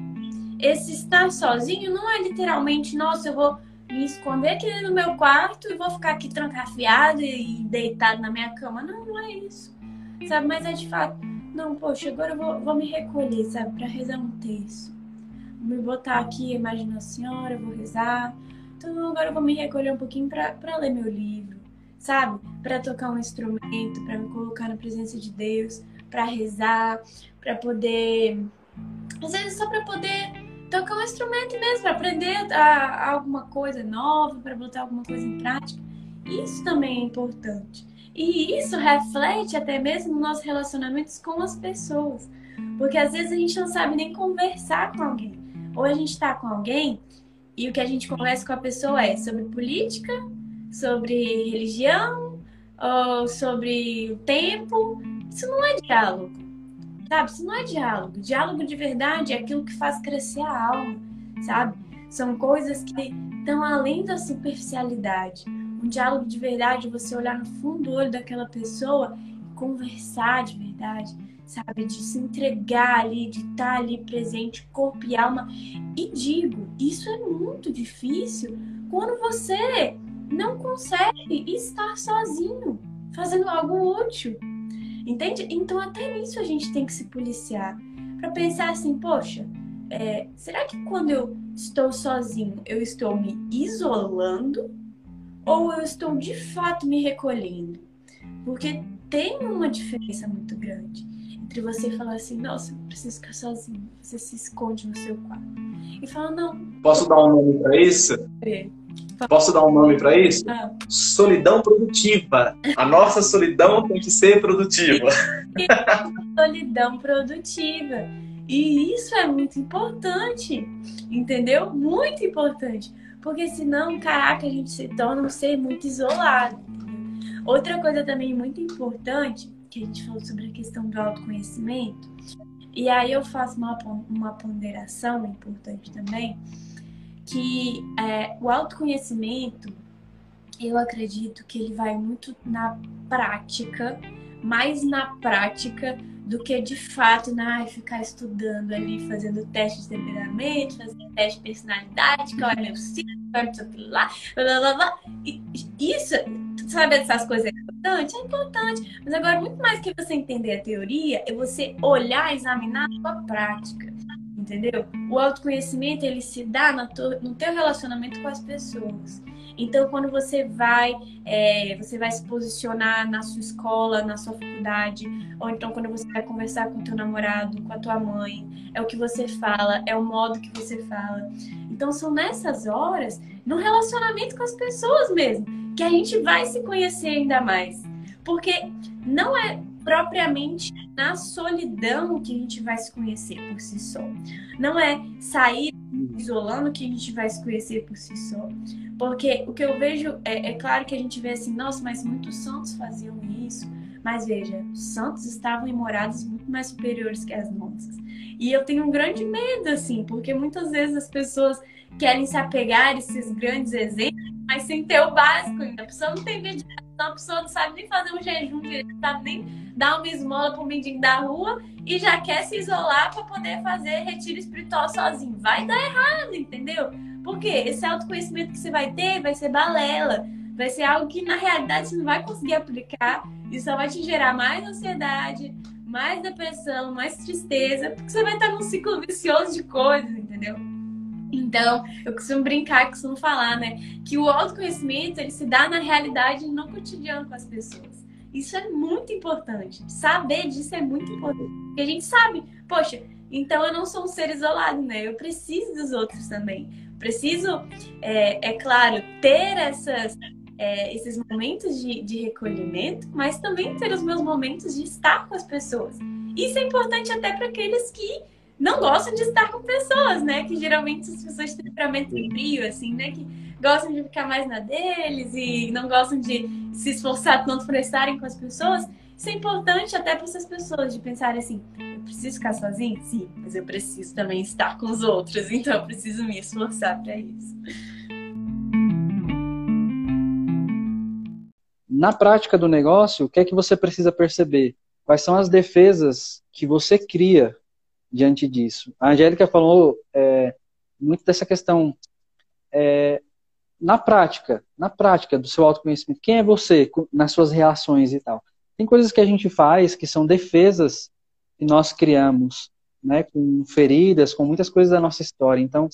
Esse estar sozinho não é literalmente, nossa, eu vou me esconder aqui no meu quarto e vou ficar aqui trancafiado e deitado na minha cama. Não, não é isso. Sabe? Mas é de fato, não, poxa, agora eu vou, vou me recolher, sabe? Para rezar um texto. Vou me botar aqui, imagina a senhora, vou rezar. Então agora eu vou me recolher um pouquinho para ler meu livro, sabe? Para tocar um instrumento, para me colocar na presença de Deus, para rezar, para poder. Às vezes só para poder tocar um instrumento mesmo, para aprender a, a alguma coisa nova, para botar alguma coisa em prática. Isso também é importante. E isso reflete até mesmo nos nossos relacionamentos com as pessoas. Porque às vezes a gente não sabe nem conversar com alguém. Ou a gente está com alguém e o que a gente conversa com a pessoa é sobre política, sobre religião, ou sobre o tempo. Isso não é diálogo. Sabe? Isso não é diálogo. Diálogo de verdade é aquilo que faz crescer a alma, sabe? São coisas que estão além da superficialidade. Um diálogo de verdade, você olhar no fundo do olho daquela pessoa e conversar de verdade, sabe? De se entregar ali, de estar ali presente, corpo e alma. E digo, isso é muito difícil quando você não consegue estar sozinho, fazendo algo útil. Entende? Então, até nisso a gente tem que se policiar. Para pensar assim, poxa, é, será que quando eu estou sozinho, eu estou me isolando? Ou eu estou de fato me recolhendo? Porque tem uma diferença muito grande entre você falar assim, nossa, eu preciso ficar sozinho. Você se esconde no seu quarto. E fala, não. Posso dar um nome para isso? É. Posso dar um nome para isso? Ah. Solidão produtiva. A nossa solidão tem que ser produtiva. solidão produtiva. E isso é muito importante, entendeu? Muito importante. Porque senão, caraca, a gente se torna um ser muito isolado. Outra coisa também muito importante, que a gente falou sobre a questão do autoconhecimento, e aí eu faço uma, uma ponderação importante também, que é, o autoconhecimento, eu acredito que ele vai muito na prática, mais na prática do que de fato né, ficar estudando ali, fazendo teste de temperamento, fazendo teste de personalidade, qual é meu signo, é meu lá, blá, blá, blá. E isso, saber dessas coisas é importante? É importante. Mas agora, muito mais que você entender a teoria, é você olhar, examinar a sua prática. Entendeu? O autoconhecimento, ele se dá no teu relacionamento com as pessoas. Então, quando você vai, é, você vai se posicionar na sua escola, na sua faculdade, ou então quando você vai conversar com o teu namorado, com a tua mãe, é o que você fala, é o modo que você fala. Então, são nessas horas, no relacionamento com as pessoas mesmo, que a gente vai se conhecer ainda mais. Porque não é propriamente na solidão que a gente vai se conhecer por si só. Não é sair isolando que a gente vai se conhecer por si só. Porque o que eu vejo é, é claro que a gente vê assim, nossa, mas muitos santos faziam isso. Mas veja, os santos estavam em moradas muito mais superiores que as nossas. E eu tenho um grande medo, assim, porque muitas vezes as pessoas querem se apegar a esses grandes exemplos, mas sem ter o básico ainda. A pessoa não tem meditação, a pessoa não sabe nem fazer um jejum, não sabe nem dar uma esmola para o mendigo da rua e já quer se isolar para poder fazer retiro espiritual sozinho. Vai dar errado, entendeu? Porque esse autoconhecimento que você vai ter vai ser balela, vai ser algo que na realidade você não vai conseguir aplicar e só vai te gerar mais ansiedade, mais depressão, mais tristeza, porque você vai estar num ciclo vicioso de coisas, entendeu? Então, eu costumo brincar, costumo falar, né, que o autoconhecimento ele se dá na realidade no cotidiano com as pessoas. Isso é muito importante. Saber disso é muito importante. Porque a gente sabe, poxa, então eu não sou um ser isolado, né? Eu preciso dos outros também. Preciso, é, é claro, ter essas, é, esses momentos de, de recolhimento, mas também ter os meus momentos de estar com as pessoas. Isso é importante até para aqueles que não gostam de estar com pessoas, né? Que geralmente as pessoas têm temperamento frio, assim, né? Que gostam de ficar mais na deles e não gostam de se esforçar tanto para estarem com as pessoas. Isso é importante até para essas pessoas de pensarem assim: eu preciso ficar sozinho? Sim, mas eu preciso também estar com os outros, então eu preciso me esforçar para isso. Na prática do negócio, o que é que você precisa perceber? Quais são as defesas que você cria diante disso? A Angélica falou é, muito dessa questão. É, na prática, na prática do seu autoconhecimento, quem é você nas suas reações e tal? Tem coisas que a gente faz que são defesas que nós criamos, né, com feridas, com muitas coisas da nossa história. Então,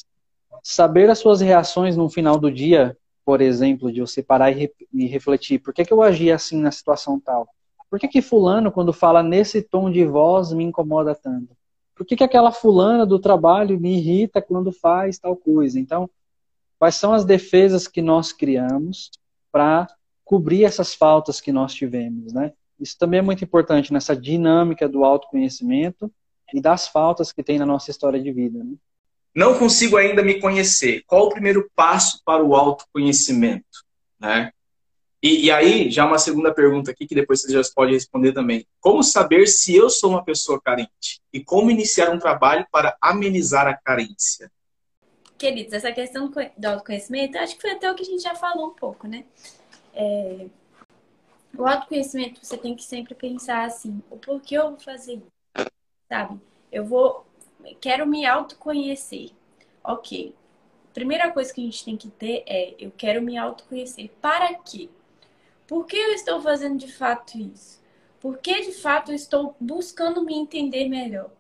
saber as suas reações no final do dia, por exemplo, de você parar e, e refletir, por que, que eu agi assim na situação tal? Por que, que fulano, quando fala nesse tom de voz, me incomoda tanto? Por que, que aquela fulana do trabalho me irrita quando faz tal coisa? Então, quais são as defesas que nós criamos para cobrir essas faltas que nós tivemos, né? Isso também é muito importante nessa dinâmica do autoconhecimento e das faltas que tem na nossa história de vida. Né? Não consigo ainda me conhecer. Qual o primeiro passo para o autoconhecimento? Né? E, e, aí, já uma segunda pergunta aqui, que depois você já pode responder também. Como saber se eu sou uma pessoa carente? E como iniciar um trabalho para amenizar a carência? Queridos, essa questão do autoconhecimento, acho que foi até o que a gente já falou um pouco, né? É, o autoconhecimento, você tem que sempre pensar assim, o porquê eu vou fazer isso, sabe? Eu vou, quero me autoconhecer. Ok. Primeira coisa que a gente tem que ter é, eu quero me autoconhecer. Para quê? Por que eu estou fazendo de fato isso? Por que de fato eu estou buscando me entender melhor?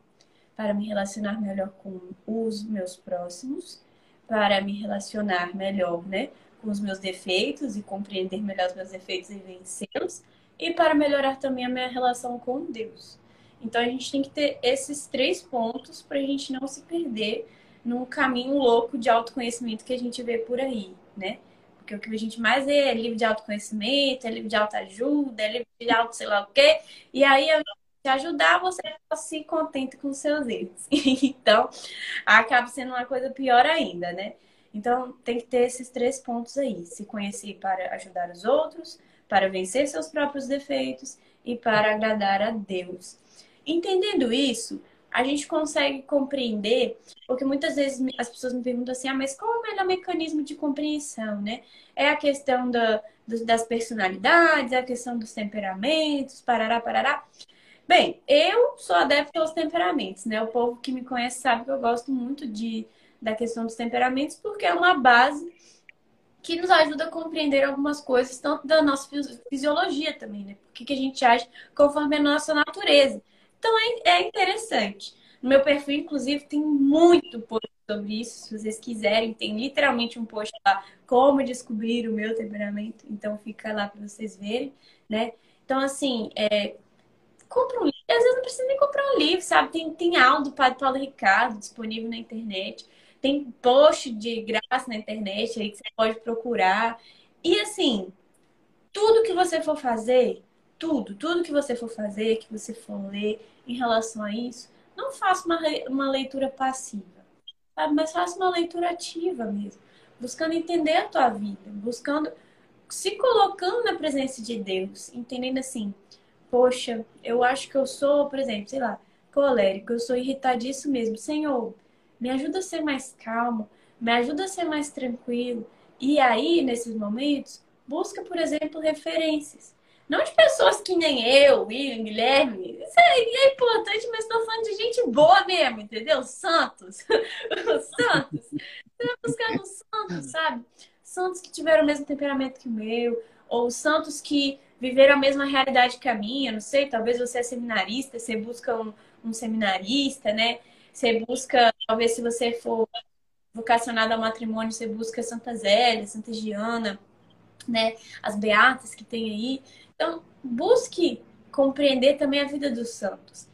Para me relacionar melhor com os meus próximos, para me relacionar melhor, né, com os meus defeitos e compreender melhor os meus defeitos e vencê-los, e para melhorar também a minha relação com Deus. Então a gente tem que ter esses três pontos para a gente não se perder num caminho louco de autoconhecimento que a gente vê por aí, né? Porque o que a gente mais vê é livro de autoconhecimento, é livro de autoajuda, é livro de auto sei lá o quê, e aí te ajudar, você se contenta com seus erros. então, acaba sendo uma coisa pior ainda, né? Então, tem que ter esses três pontos aí: se conhecer para ajudar os outros, para vencer seus próprios defeitos e para agradar a Deus. Entendendo isso, a gente consegue compreender, porque muitas vezes as pessoas me perguntam assim: ah, mas qual é o melhor mecanismo de compreensão, né? É a questão da, das personalidades, é a questão dos temperamentos, parará, parará. Bem, eu sou adepta aos temperamentos, né? O povo que me conhece sabe que eu gosto muito de, da questão dos temperamentos, porque é uma base que nos ajuda a compreender algumas coisas, tanto da nossa fisiologia também, né? Por que a gente age conforme a nossa natureza. Então é, é interessante. No meu perfil, inclusive, tem muito post sobre isso. Se vocês quiserem, tem literalmente um post lá, como descobrir o meu temperamento. Então fica lá para vocês verem, né? Então, assim, é, compra um livro. Às vezes não precisa nem comprar um livro, sabe? Tem, tem aula do Padre Paulo Ricardo disponível na internet. Tem post de graça na internet aí que você pode procurar. E assim, tudo que você for fazer, tudo, tudo que você for fazer, que você for ler em relação a isso, não faça uma, uma leitura passiva, sabe? Mas faça uma leitura ativa mesmo, buscando entender a tua vida, buscando se colocando na presença de Deus, entendendo assim, poxa, eu acho que eu sou, por exemplo, sei lá, colérico, eu sou irritadíssimo mesmo. Senhor, me ajuda a ser mais calmo, me ajuda a ser mais tranquilo. E aí, nesses momentos, busca, por exemplo, referências. Não de pessoas que nem eu, William, Guilherme. Isso é, é importante, mas estou falando de gente boa mesmo, entendeu? Santos. santos. Você vai buscar nos santos, sabe? Santos que tiveram o mesmo temperamento que o meu, ou santos que viveram a mesma realidade que a minha, não sei, talvez você é seminarista, você busca um, um seminarista, né? Você busca, talvez se você for vocacionado ao matrimônio, você busca Santa Zélia, Santa Giana, né? As beatas que tem aí. Então, busque compreender também a vida dos santos.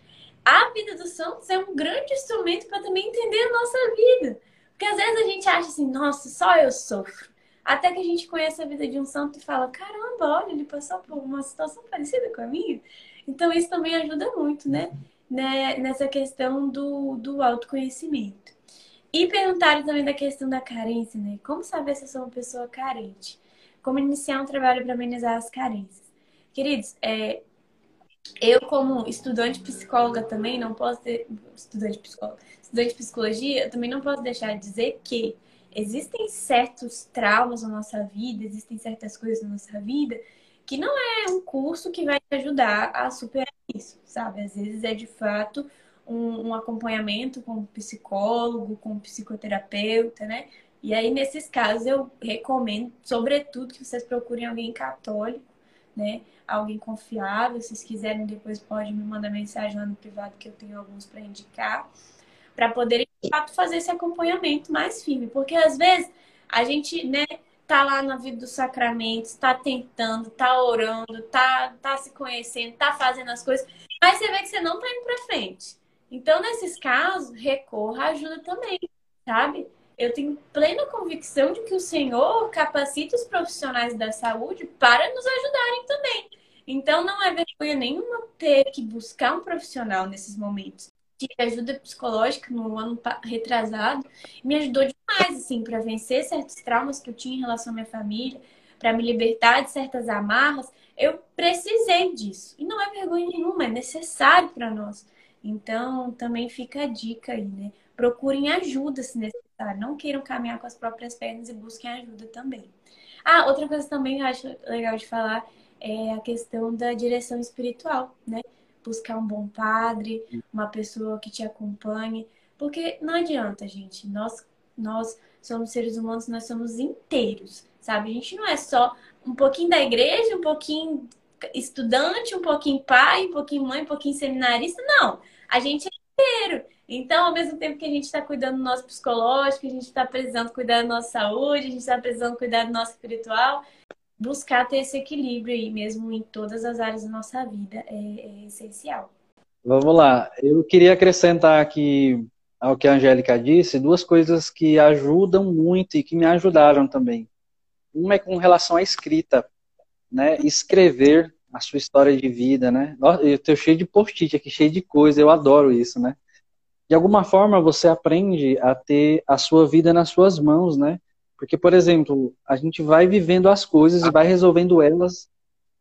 A vida dos santos é um grande instrumento para também entender a nossa vida. Porque às vezes a gente acha assim, nossa, só eu sofro. Até que a gente conhece a vida de um santo e fala, caramba, olha, ele passou por uma situação parecida com a minha. Então isso também ajuda muito, né? né, nessa questão do, do autoconhecimento. E perguntaram também da questão da carência, né? Como saber se eu sou uma pessoa carente? Como iniciar um trabalho para amenizar as carências? Queridos, é, eu como estudante psicóloga também não posso ter, estudante psicóloga, estudante de psicologia, eu também não posso deixar de dizer que existem certos traumas na nossa vida, existem certas coisas na nossa vida que não é um curso que vai te ajudar a superar isso, sabe? Às vezes é de fato um, um acompanhamento com um psicólogo, com um psicoterapeuta, né? E aí, nesses casos, eu recomendo, sobretudo, que vocês procurem alguém católico, né? Alguém confiável. Se vocês quiserem, depois pode me mandar mensagem lá no privado, que eu tenho alguns para indicar, para poderem, de fato, fazer esse acompanhamento mais firme. Porque, às vezes, a gente, né, tá lá na vida dos sacramentos, tá tentando, tá orando, tá, tá se conhecendo, tá fazendo as coisas, mas você vê que você não tá indo pra frente. Então, nesses casos, recorra à ajuda também, sabe? Eu tenho plena convicção de que o Senhor capacita os profissionais da saúde para nos ajudarem também. Então, não é vergonha nenhuma ter que buscar um profissional nesses momentos de ajuda psicológica no ano retrasado me ajudou demais assim para vencer certos traumas que eu tinha em relação à minha família, para me libertar de certas amarras. Eu precisei disso. E não é vergonha nenhuma, é necessário para nós. Então, também fica a dica aí, né? Procurem ajuda se necessário. Não queiram caminhar com as próprias pernas e busquem ajuda também. Ah, outra coisa também que eu acho legal de falar é a questão da direção espiritual, né? Buscar um bom padre, uma pessoa que te acompanhe, porque não adianta, gente. Nós nós somos seres humanos, nós somos inteiros, sabe? A gente não é só um pouquinho da igreja, um pouquinho estudante, um pouquinho pai, um pouquinho mãe, um pouquinho seminarista, não. A gente é inteiro. Então, ao mesmo tempo que a gente está cuidando do nosso psicológico, a gente está precisando cuidar da nossa saúde, a gente está precisando cuidar do nosso espiritual, buscar ter esse equilíbrio aí mesmo em todas as áreas da nossa vida é, é essencial. Vamos lá. Eu queria acrescentar aqui ao que a Angélica disse duas coisas que ajudam muito e que me ajudaram também. Uma é com relação à escrita, né? Escrever a sua história de vida, né? Eu tenho cheio de post-it aqui, cheio de coisa, eu adoro isso, né? De alguma forma você aprende a ter a sua vida nas suas mãos, né? Porque, por exemplo, a gente vai vivendo as coisas e vai resolvendo elas,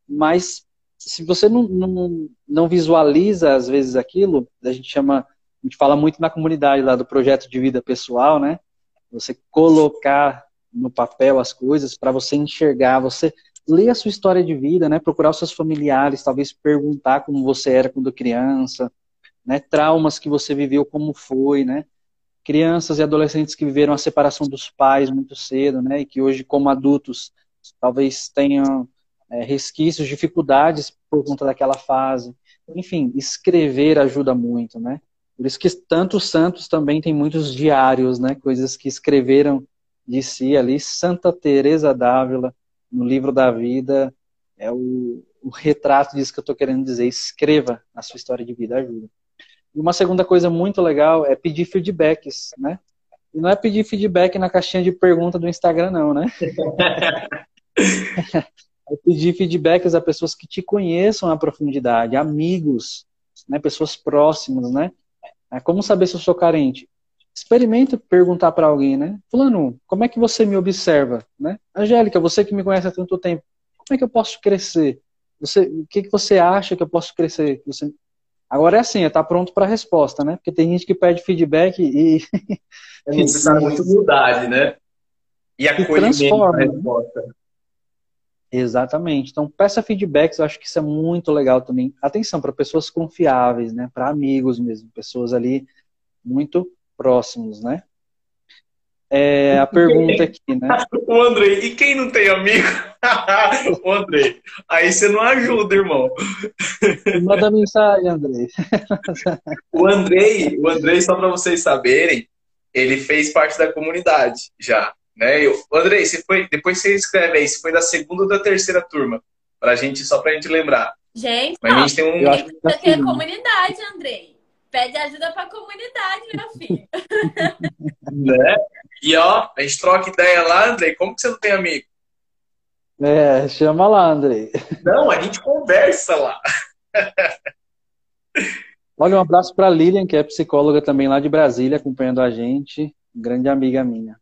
mas se você não, não, não visualiza, às vezes, aquilo, a gente chama, a gente fala muito na comunidade lá do projeto de vida pessoal, né? Você colocar no papel as coisas para você enxergar, você ler a sua história de vida, né? Procurar os seus familiares, talvez perguntar como você era quando criança, né? Traumas que você viveu, como foi, né? Crianças e adolescentes que viveram a separação dos pais muito cedo, né? E que hoje, como adultos, talvez tenham é, resquícios, dificuldades por conta daquela fase. Enfim, escrever ajuda muito, né? Por isso que tanto os santos também tem muitos diários, né? Coisas que escreveram de si ali. Santa Teresa d'Ávila, no livro da vida, é o, o retrato disso que eu estou querendo dizer. Escreva a sua história de vida, ajuda. E uma segunda coisa muito legal é pedir feedbacks, né? E não é pedir feedback na caixinha de pergunta do Instagram, não, né? é pedir feedbacks a pessoas que te conheçam à profundidade, amigos, né? pessoas próximas, né? É como saber se eu sou carente? Experimenta perguntar para alguém, né? Fulano, como é que você me observa, né? Angélica, você que me conhece há tanto tempo, como é que eu posso crescer? Você, o que, que você acha que eu posso crescer? Você... Agora é assim, é estar tá pronto para a resposta, né? Porque tem gente que pede feedback e. é necessário muita humildade, né? E acolhimento transforma, né? resposta. Exatamente. Então, peça feedbacks, eu acho que isso é muito legal também. Atenção para pessoas confiáveis, né? Para amigos mesmo, pessoas ali muito próximos, né? É, a pergunta aqui, né? O Andrei, e quem não tem amigo? o Andrei, aí você não ajuda, irmão. Manda mensagem, Andrei. o Andrei, o Andrei, só para vocês saberem, ele fez parte da comunidade já, né? Eu, Andrei, você foi, depois você escreve aí, se foi da segunda ou da terceira turma, pra gente, só pra gente lembrar. Gente, Mas a gente tem um. Eu acho que tem comunidade, Andrei. Pede ajuda pra comunidade, meu filho. né? E ó, a gente troca ideia lá, Andrei. Como que você não tem amigo? É, chama lá, Andrei. Não, a gente conversa lá. Olha, um abraço para Lilian, que é psicóloga também lá de Brasília, acompanhando a gente, grande amiga minha.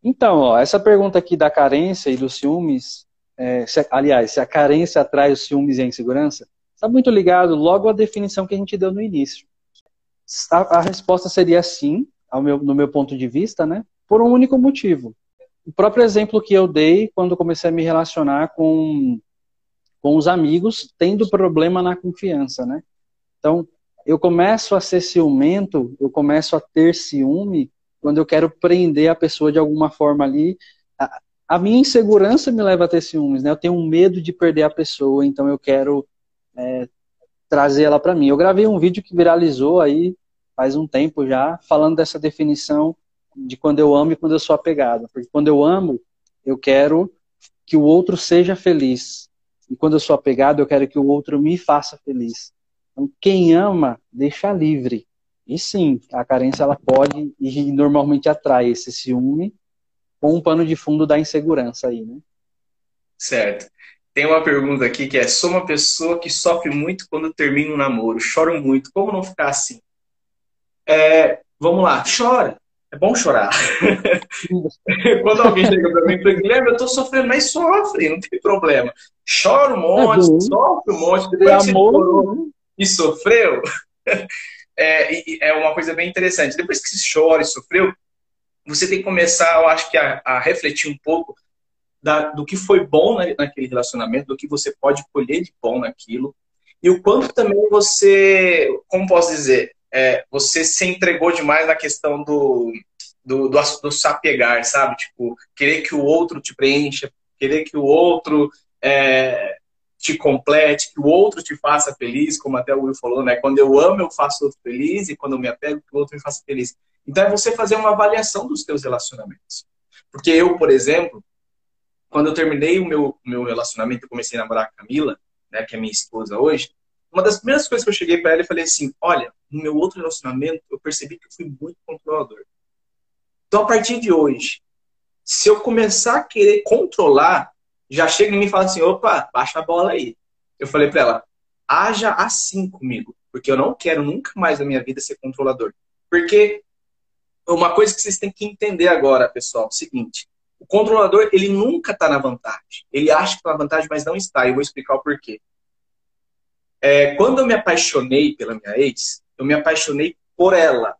Então, ó, essa pergunta aqui da carência e dos ciúmes, é, se, aliás, se a carência atrai os ciúmes e a insegurança, está muito ligado logo à definição que a gente deu no início. A, a resposta seria sim, meu, no meu ponto de vista, né? Por um único motivo. O próprio exemplo que eu dei quando comecei a me relacionar com, com os amigos, tendo problema na confiança, né? Então, eu começo a ser ciumento, eu começo a ter ciúme quando eu quero prender a pessoa de alguma forma ali. A, a minha insegurança me leva a ter ciúmes, né? Eu tenho um medo de perder a pessoa, então eu quero é, trazer ela para mim. Eu gravei um vídeo que viralizou aí faz um tempo já, falando dessa definição de quando eu amo e quando eu sou apegado. Porque quando eu amo, eu quero que o outro seja feliz. E quando eu sou apegado, eu quero que o outro me faça feliz. Então, quem ama, deixa livre. E sim, a carência ela pode e normalmente atrai esse ciúme com um pano de fundo da insegurança aí, né? Certo. Tem uma pergunta aqui que é: sou uma pessoa que sofre muito quando termina um namoro, choro muito, como não ficar assim? É, vamos lá, chora. É bom chorar. quando alguém chega para mim e fala, Guilherme, eu tô sofrendo, mas sofre, não tem problema. Chora um monte, é sofre um monte, depois é que amor, né? e sofreu, é, é uma coisa bem interessante. Depois que você chora e sofreu, você tem que começar, eu acho que, a, a refletir um pouco da, do que foi bom na, naquele relacionamento, do que você pode colher de bom naquilo, e o quanto também você, como posso dizer, é, você se entregou demais na questão do, do, do, do se apegar, sabe? Tipo, querer que o outro te preencha, querer que o outro é, te complete, que o outro te faça feliz, como até o Will falou, né? Quando eu amo, eu faço outro feliz, e quando eu me apego, o outro me faça feliz. Então é você fazer uma avaliação dos teus relacionamentos. Porque eu, por exemplo, quando eu terminei o meu, meu relacionamento, eu comecei a namorar a Camila, né, que é minha esposa hoje, uma das primeiras coisas que eu cheguei para ela e falei assim: olha, no meu outro relacionamento, eu percebi que eu fui muito controlador. Então, a partir de hoje, se eu começar a querer controlar, já chega em mim e fala assim: opa, baixa a bola aí. Eu falei para ela: haja assim comigo, porque eu não quero nunca mais na minha vida ser controlador. Porque uma coisa que vocês têm que entender agora, pessoal, é o seguinte: o controlador, ele nunca está na vantagem. Ele acha que está na vantagem, mas não está. E eu vou explicar o porquê. É, quando eu me apaixonei pela minha ex, eu me apaixonei por ela,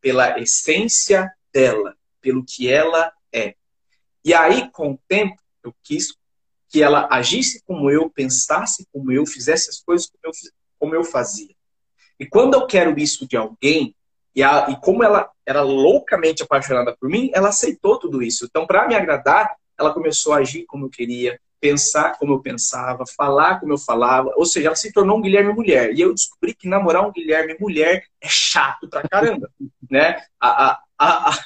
pela essência dela, pelo que ela é. E aí, com o tempo, eu quis que ela agisse como eu, pensasse como eu, fizesse as coisas como eu, como eu fazia. E quando eu quero isso de alguém, e, a, e como ela era loucamente apaixonada por mim, ela aceitou tudo isso. Então, para me agradar, ela começou a agir como eu queria, pensar como eu pensava, falar como eu falava. Ou seja, ela se tornou um Guilherme mulher. E eu descobri que namorar um Guilherme mulher é chato pra caramba. né? A, a, a,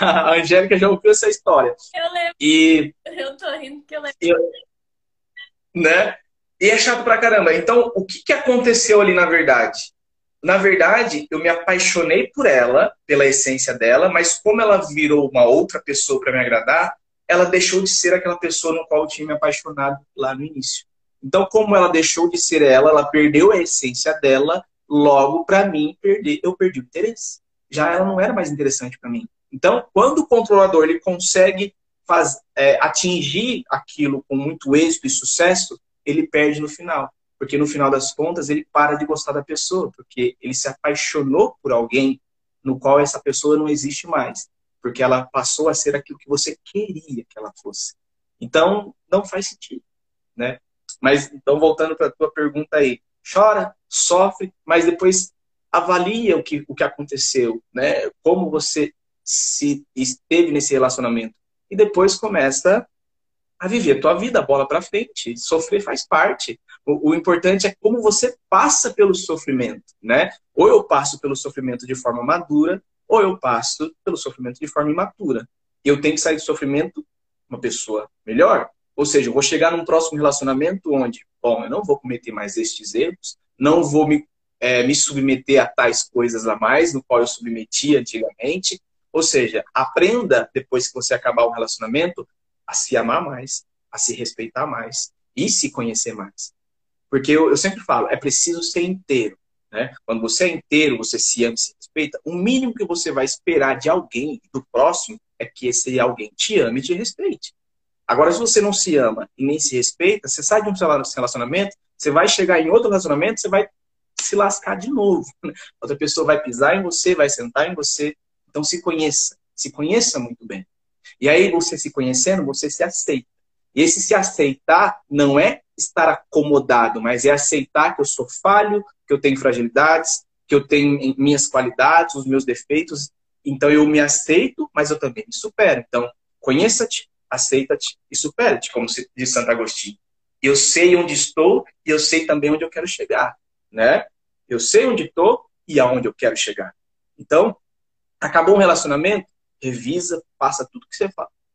a Angélica já ouviu essa história. Eu lembro. E, eu tô rindo porque eu lembro. Eu, né? E é chato pra caramba. Então, o que, que aconteceu ali na verdade? Na verdade, eu me apaixonei por ela, pela essência dela, mas como ela virou uma outra pessoa para me agradar, ela deixou de ser aquela pessoa no qual eu tinha me apaixonado lá no início. Então, como ela deixou de ser ela, ela perdeu a essência dela, logo para mim eu perdi o interesse. Já ela não era mais interessante para mim. Então, quando o controlador ele consegue faz, é, atingir aquilo com muito êxito e sucesso, ele perde no final. Porque no final das contas ele para de gostar da pessoa, porque ele se apaixonou por alguém no qual essa pessoa não existe mais porque ela passou a ser aquilo que você queria que ela fosse. Então, não faz sentido, né? Mas, então, voltando para a tua pergunta aí, chora, sofre, mas depois avalia o que, o que aconteceu, né? Como você se esteve nesse relacionamento. E depois começa a viver a tua vida, bola para frente. Sofrer faz parte. O, o, importante é como você passa pelo sofrimento, né? Ou eu passo pelo sofrimento de forma madura, ou eu passo pelo sofrimento de forma imatura. Eu tenho que sair do sofrimento uma pessoa melhor. Ou seja, eu vou chegar num próximo relacionamento onde, bom, eu não vou cometer mais estes erros, não vou me, é, me submeter a tais coisas a mais, no qual eu submetia antigamente. Ou seja, aprenda, depois que você acabar o relacionamento, a se amar mais, a se respeitar mais e se conhecer mais. Porque eu, eu sempre falo, é preciso ser inteiro. Né? Quando você é inteiro, você se ama se respeita, o mínimo que você vai esperar de alguém, do próximo, é que esse alguém te ame e te respeite. Agora, se você não se ama e nem se respeita, você sai de um relacionamento, você vai chegar em outro relacionamento, você vai se lascar de novo. Outra pessoa vai pisar em você, vai sentar em você. Então, se conheça. Se conheça muito bem. E aí, você se conhecendo, você se aceita. E esse se aceitar não é estar acomodado, mas é aceitar que eu sou falho, que eu tenho fragilidades, que eu tenho minhas qualidades, os meus defeitos. Então eu me aceito, mas eu também me supero. Então, conheça-te, aceita-te e supera-te, como diz Santo Agostinho. Eu sei onde estou e eu sei também onde eu quero chegar, né? Eu sei onde estou e aonde eu quero chegar. Então, acabou um relacionamento, revisa, passa tudo que você,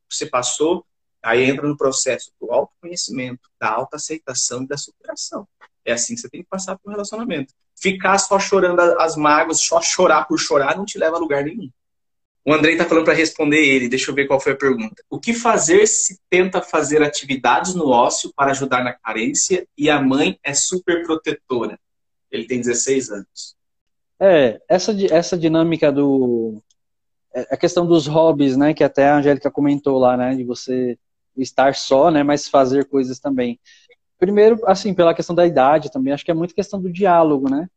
você passou, aí entra no processo do autoconhecimento, da autoaceitação e da superação. É assim que você tem que passar por um relacionamento. Ficar só chorando as mágoas, só chorar por chorar, não te leva a lugar nenhum. O Andrei está falando para responder ele. Deixa eu ver qual foi a pergunta. O que fazer se tenta fazer atividades no ócio para ajudar na carência e a mãe é super protetora? Ele tem 16 anos. É, essa, essa dinâmica do. É, a questão dos hobbies, né? Que até a Angélica comentou lá, né? De você estar só, né? Mas fazer coisas também. Primeiro, assim, pela questão da idade também, acho que é muito questão do diálogo, né?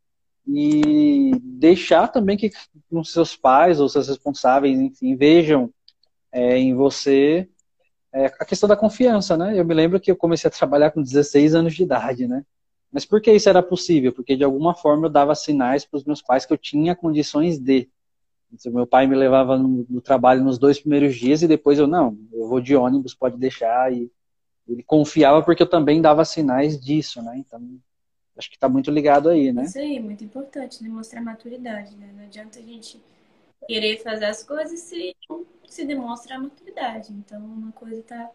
E deixar também que os seus pais ou seus responsáveis, enfim, vejam é, em você é, a questão da confiança, né? Eu me lembro que eu comecei a trabalhar com 16 anos de idade, né? Mas por que isso era possível? Porque de alguma forma eu dava sinais para os meus pais que eu tinha condições de. Meu pai me levava no, no, trabalho nos dois primeiros dias e depois eu, não, eu vou de ônibus, pode deixar. E ele confiava porque eu também dava sinais disso, né? Então, acho que está muito ligado aí, né? Isso aí, muito importante, demonstrar né? maturidade, né? Não adianta a gente querer fazer as coisas se se demonstra a maturidade. Então, uma coisa está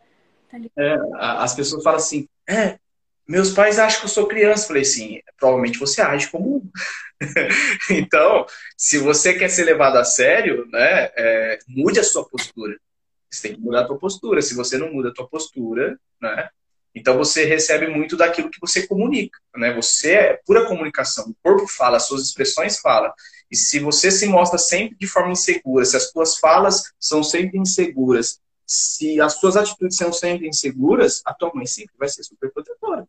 tá ligada. É, as pessoas falam assim, é, meus pais acham que eu sou criança. Eu falei assim, provavelmente você age como. então, se você quer ser levado a sério, né, é, mude a sua postura. Você tem que mudar a tua postura. Se você não muda a tua postura, né? Então você recebe muito daquilo que você comunica, né? Você é pura comunicação. O corpo fala, as suas expressões falam. E se você se mostra sempre de forma insegura, se as suas falas são sempre inseguras, se as suas atitudes são sempre inseguras, a tua mãe sempre vai ser super protetora.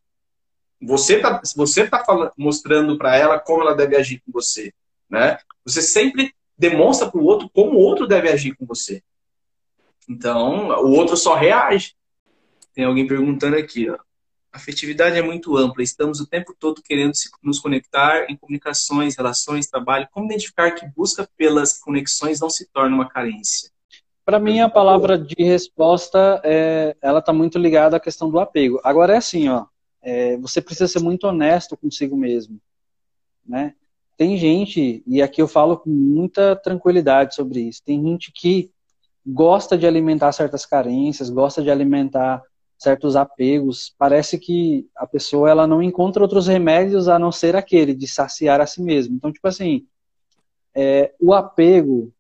Você tá, você tá falando, mostrando para ela como ela deve agir com você, né? Você sempre demonstra para o outro como o outro deve agir com você. Então, o outro só reage. Tem alguém perguntando aqui, ó. Afetividade é muito ampla, estamos o tempo todo querendo nos conectar em comunicações, relações, trabalho. Como identificar que busca pelas conexões não se torna uma carência? Para mim, a palavra de resposta, é, ela está muito ligada à questão do apego. Agora é assim, ó, é, você precisa ser muito honesto consigo mesmo, né? Tem gente, e aqui eu falo com muita tranquilidade sobre isso, tem gente que gosta de alimentar certas carências, gosta de alimentar certos apegos. Parece que a pessoa ela não encontra outros remédios a não ser aquele de saciar a si mesmo. Então, tipo assim, é, o apego,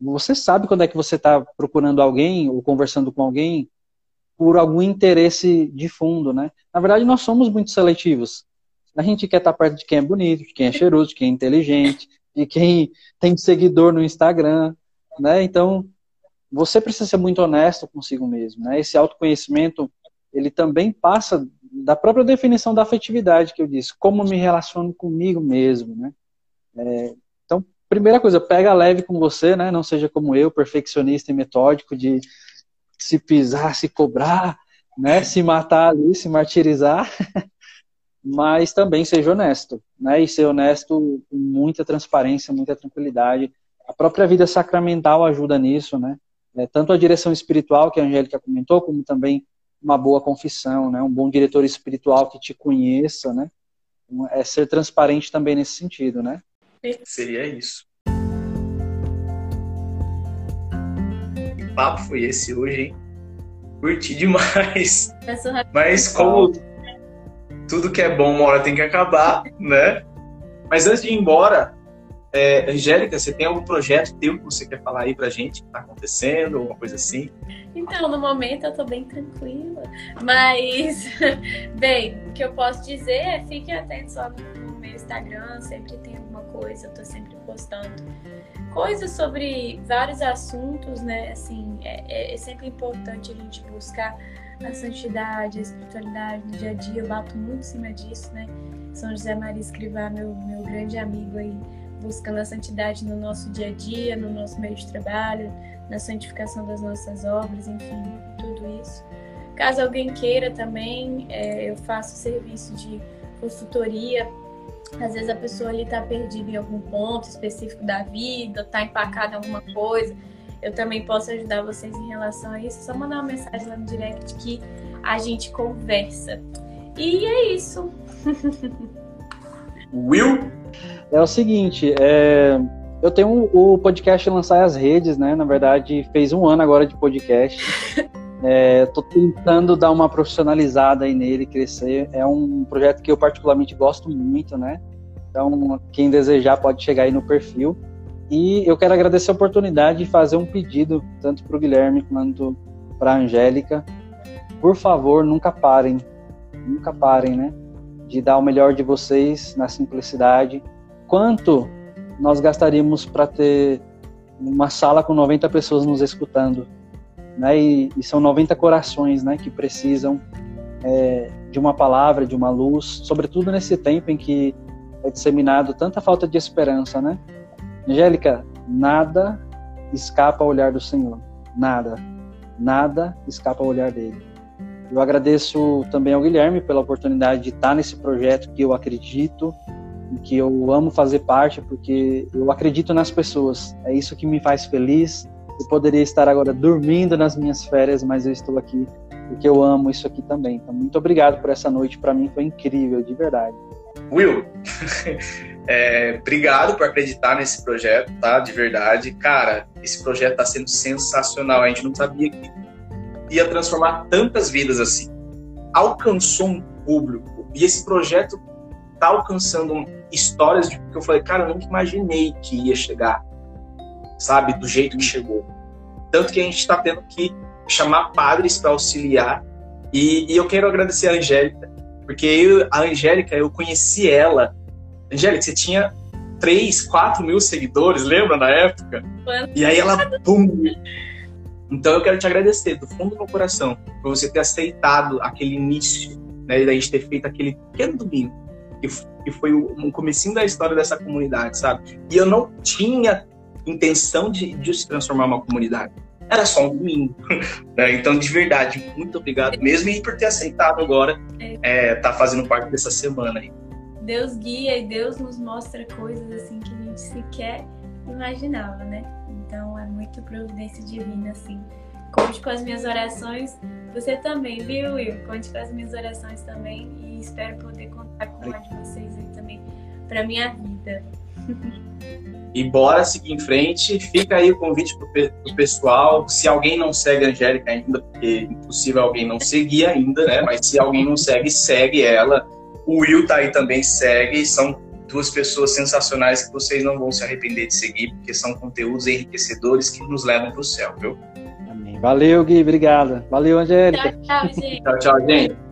você sabe quando é que você está procurando alguém ou conversando com alguém por algum interesse de fundo, né? Na verdade, nós somos muito seletivos. A gente quer estar perto de quem é bonito, de quem é cheiroso, de quem é inteligente, de quem tem seguidor no Instagram, né? Então, você precisa ser muito honesto consigo mesmo, né? Esse autoconhecimento, ele também passa da própria definição da afetividade que eu disse, como me relaciono comigo mesmo, né? É, então, primeira coisa, pega leve com você, né? Não seja como eu, perfeccionista e metódico de se pisar, se cobrar, né? Se matar ali, se martirizar. Mas também seja honesto, né? E ser honesto com muita transparência, muita tranquilidade. A própria vida sacramental ajuda nisso, né? É, tanto a direção espiritual, que a Angélica comentou, como também uma boa confissão, né? um bom diretor espiritual que te conheça, né? É ser transparente também nesse sentido, né? Seria isso. Papo foi esse hoje, hein? Curti demais. Mas como tudo que é bom uma hora tem que acabar, né? Mas antes de ir embora, é, Angélica, você tem algum projeto teu que você quer falar aí pra gente que tá acontecendo, alguma coisa assim? Então, no momento eu tô bem tranquila, mas, bem, o que eu posso dizer é fique atento só no meu Instagram, sempre tem alguma coisa, eu tô sempre postando coisas sobre vários assuntos, né? Assim, é, é, é sempre importante a gente buscar a santidade, a espiritualidade no dia a dia, eu bato muito em cima disso, né? São José Maria Escrivá, meu, meu grande amigo aí, buscando a santidade no nosso dia a dia, no nosso meio de trabalho, na santificação das nossas obras, enfim, tudo isso. Caso alguém queira também, é, eu faço serviço de consultoria. Às vezes a pessoa ali está perdida em algum ponto específico da vida, está empacada em alguma coisa. Eu também posso ajudar vocês em relação a isso. É só mandar uma mensagem lá no direct que a gente conversa. E é isso. Will? É o seguinte, é, eu tenho o podcast Lançar as Redes, né? Na verdade, fez um ano agora de podcast. É, tô tentando dar uma profissionalizada aí nele, crescer. É um projeto que eu particularmente gosto muito, né? Então, quem desejar pode chegar aí no perfil. E eu quero agradecer a oportunidade de fazer um pedido, tanto para o Guilherme quanto para a Angélica. Por favor, nunca parem, nunca parem, né? De dar o melhor de vocês na simplicidade. Quanto nós gastaríamos para ter uma sala com 90 pessoas nos escutando? Né? E, e são 90 corações né, que precisam é, de uma palavra, de uma luz, sobretudo nesse tempo em que é disseminado tanta falta de esperança, né? Angélica, nada escapa ao olhar do Senhor. Nada. Nada escapa ao olhar dele. Eu agradeço também ao Guilherme pela oportunidade de estar nesse projeto que eu acredito, que eu amo fazer parte, porque eu acredito nas pessoas. É isso que me faz feliz. Eu poderia estar agora dormindo nas minhas férias, mas eu estou aqui porque eu amo isso aqui também. Então, muito obrigado por essa noite. Para mim foi incrível, de verdade. Will, é, obrigado por acreditar nesse projeto, tá? De verdade. Cara, esse projeto está sendo sensacional. A gente não sabia que ia transformar tantas vidas assim. Alcançou um público. E esse projeto tá alcançando histórias de que eu falei, cara, eu nunca imaginei que ia chegar, sabe, do jeito que chegou. Tanto que a gente está tendo que chamar padres para auxiliar. E, e, eu quero agradecer a Angélica, porque eu, a Angélica, eu conheci ela. Angélica, você tinha 3, 4 mil seguidores, lembra na época? E aí ela, pum! Então eu quero te agradecer do fundo do meu coração por você ter aceitado aquele início, né, da gente ter feito aquele pequeno domingo que, que foi o, um comecinho da história dessa comunidade, sabe? E eu não tinha intenção de, de se transformar uma comunidade. era só um domingo. Né? então, de verdade, muito obrigado mesmo e por ter aceitado agora estar é, tá fazendo parte dessa semana aí. Deus guia e Deus nos mostra coisas assim que a gente sequer imaginava, né? Então é muito providência divina, assim. Conte com as minhas orações. Você também, viu, Will? Conte com as minhas orações também e espero poder contar com a de vocês aí também para minha vida. E bora seguir em frente. Fica aí o convite para o pessoal. Se alguém não segue a Angélica ainda, porque é impossível alguém não seguir ainda, né? Mas se alguém não segue, segue ela. O Will tá aí também, segue. São duas pessoas sensacionais que vocês não vão se arrepender de seguir, porque são conteúdos enriquecedores que nos levam para o céu, viu? Amém. Valeu, Gui. Obrigada. Valeu, Angélica. Tchau, tchau, gente. tchau, tchau, gente.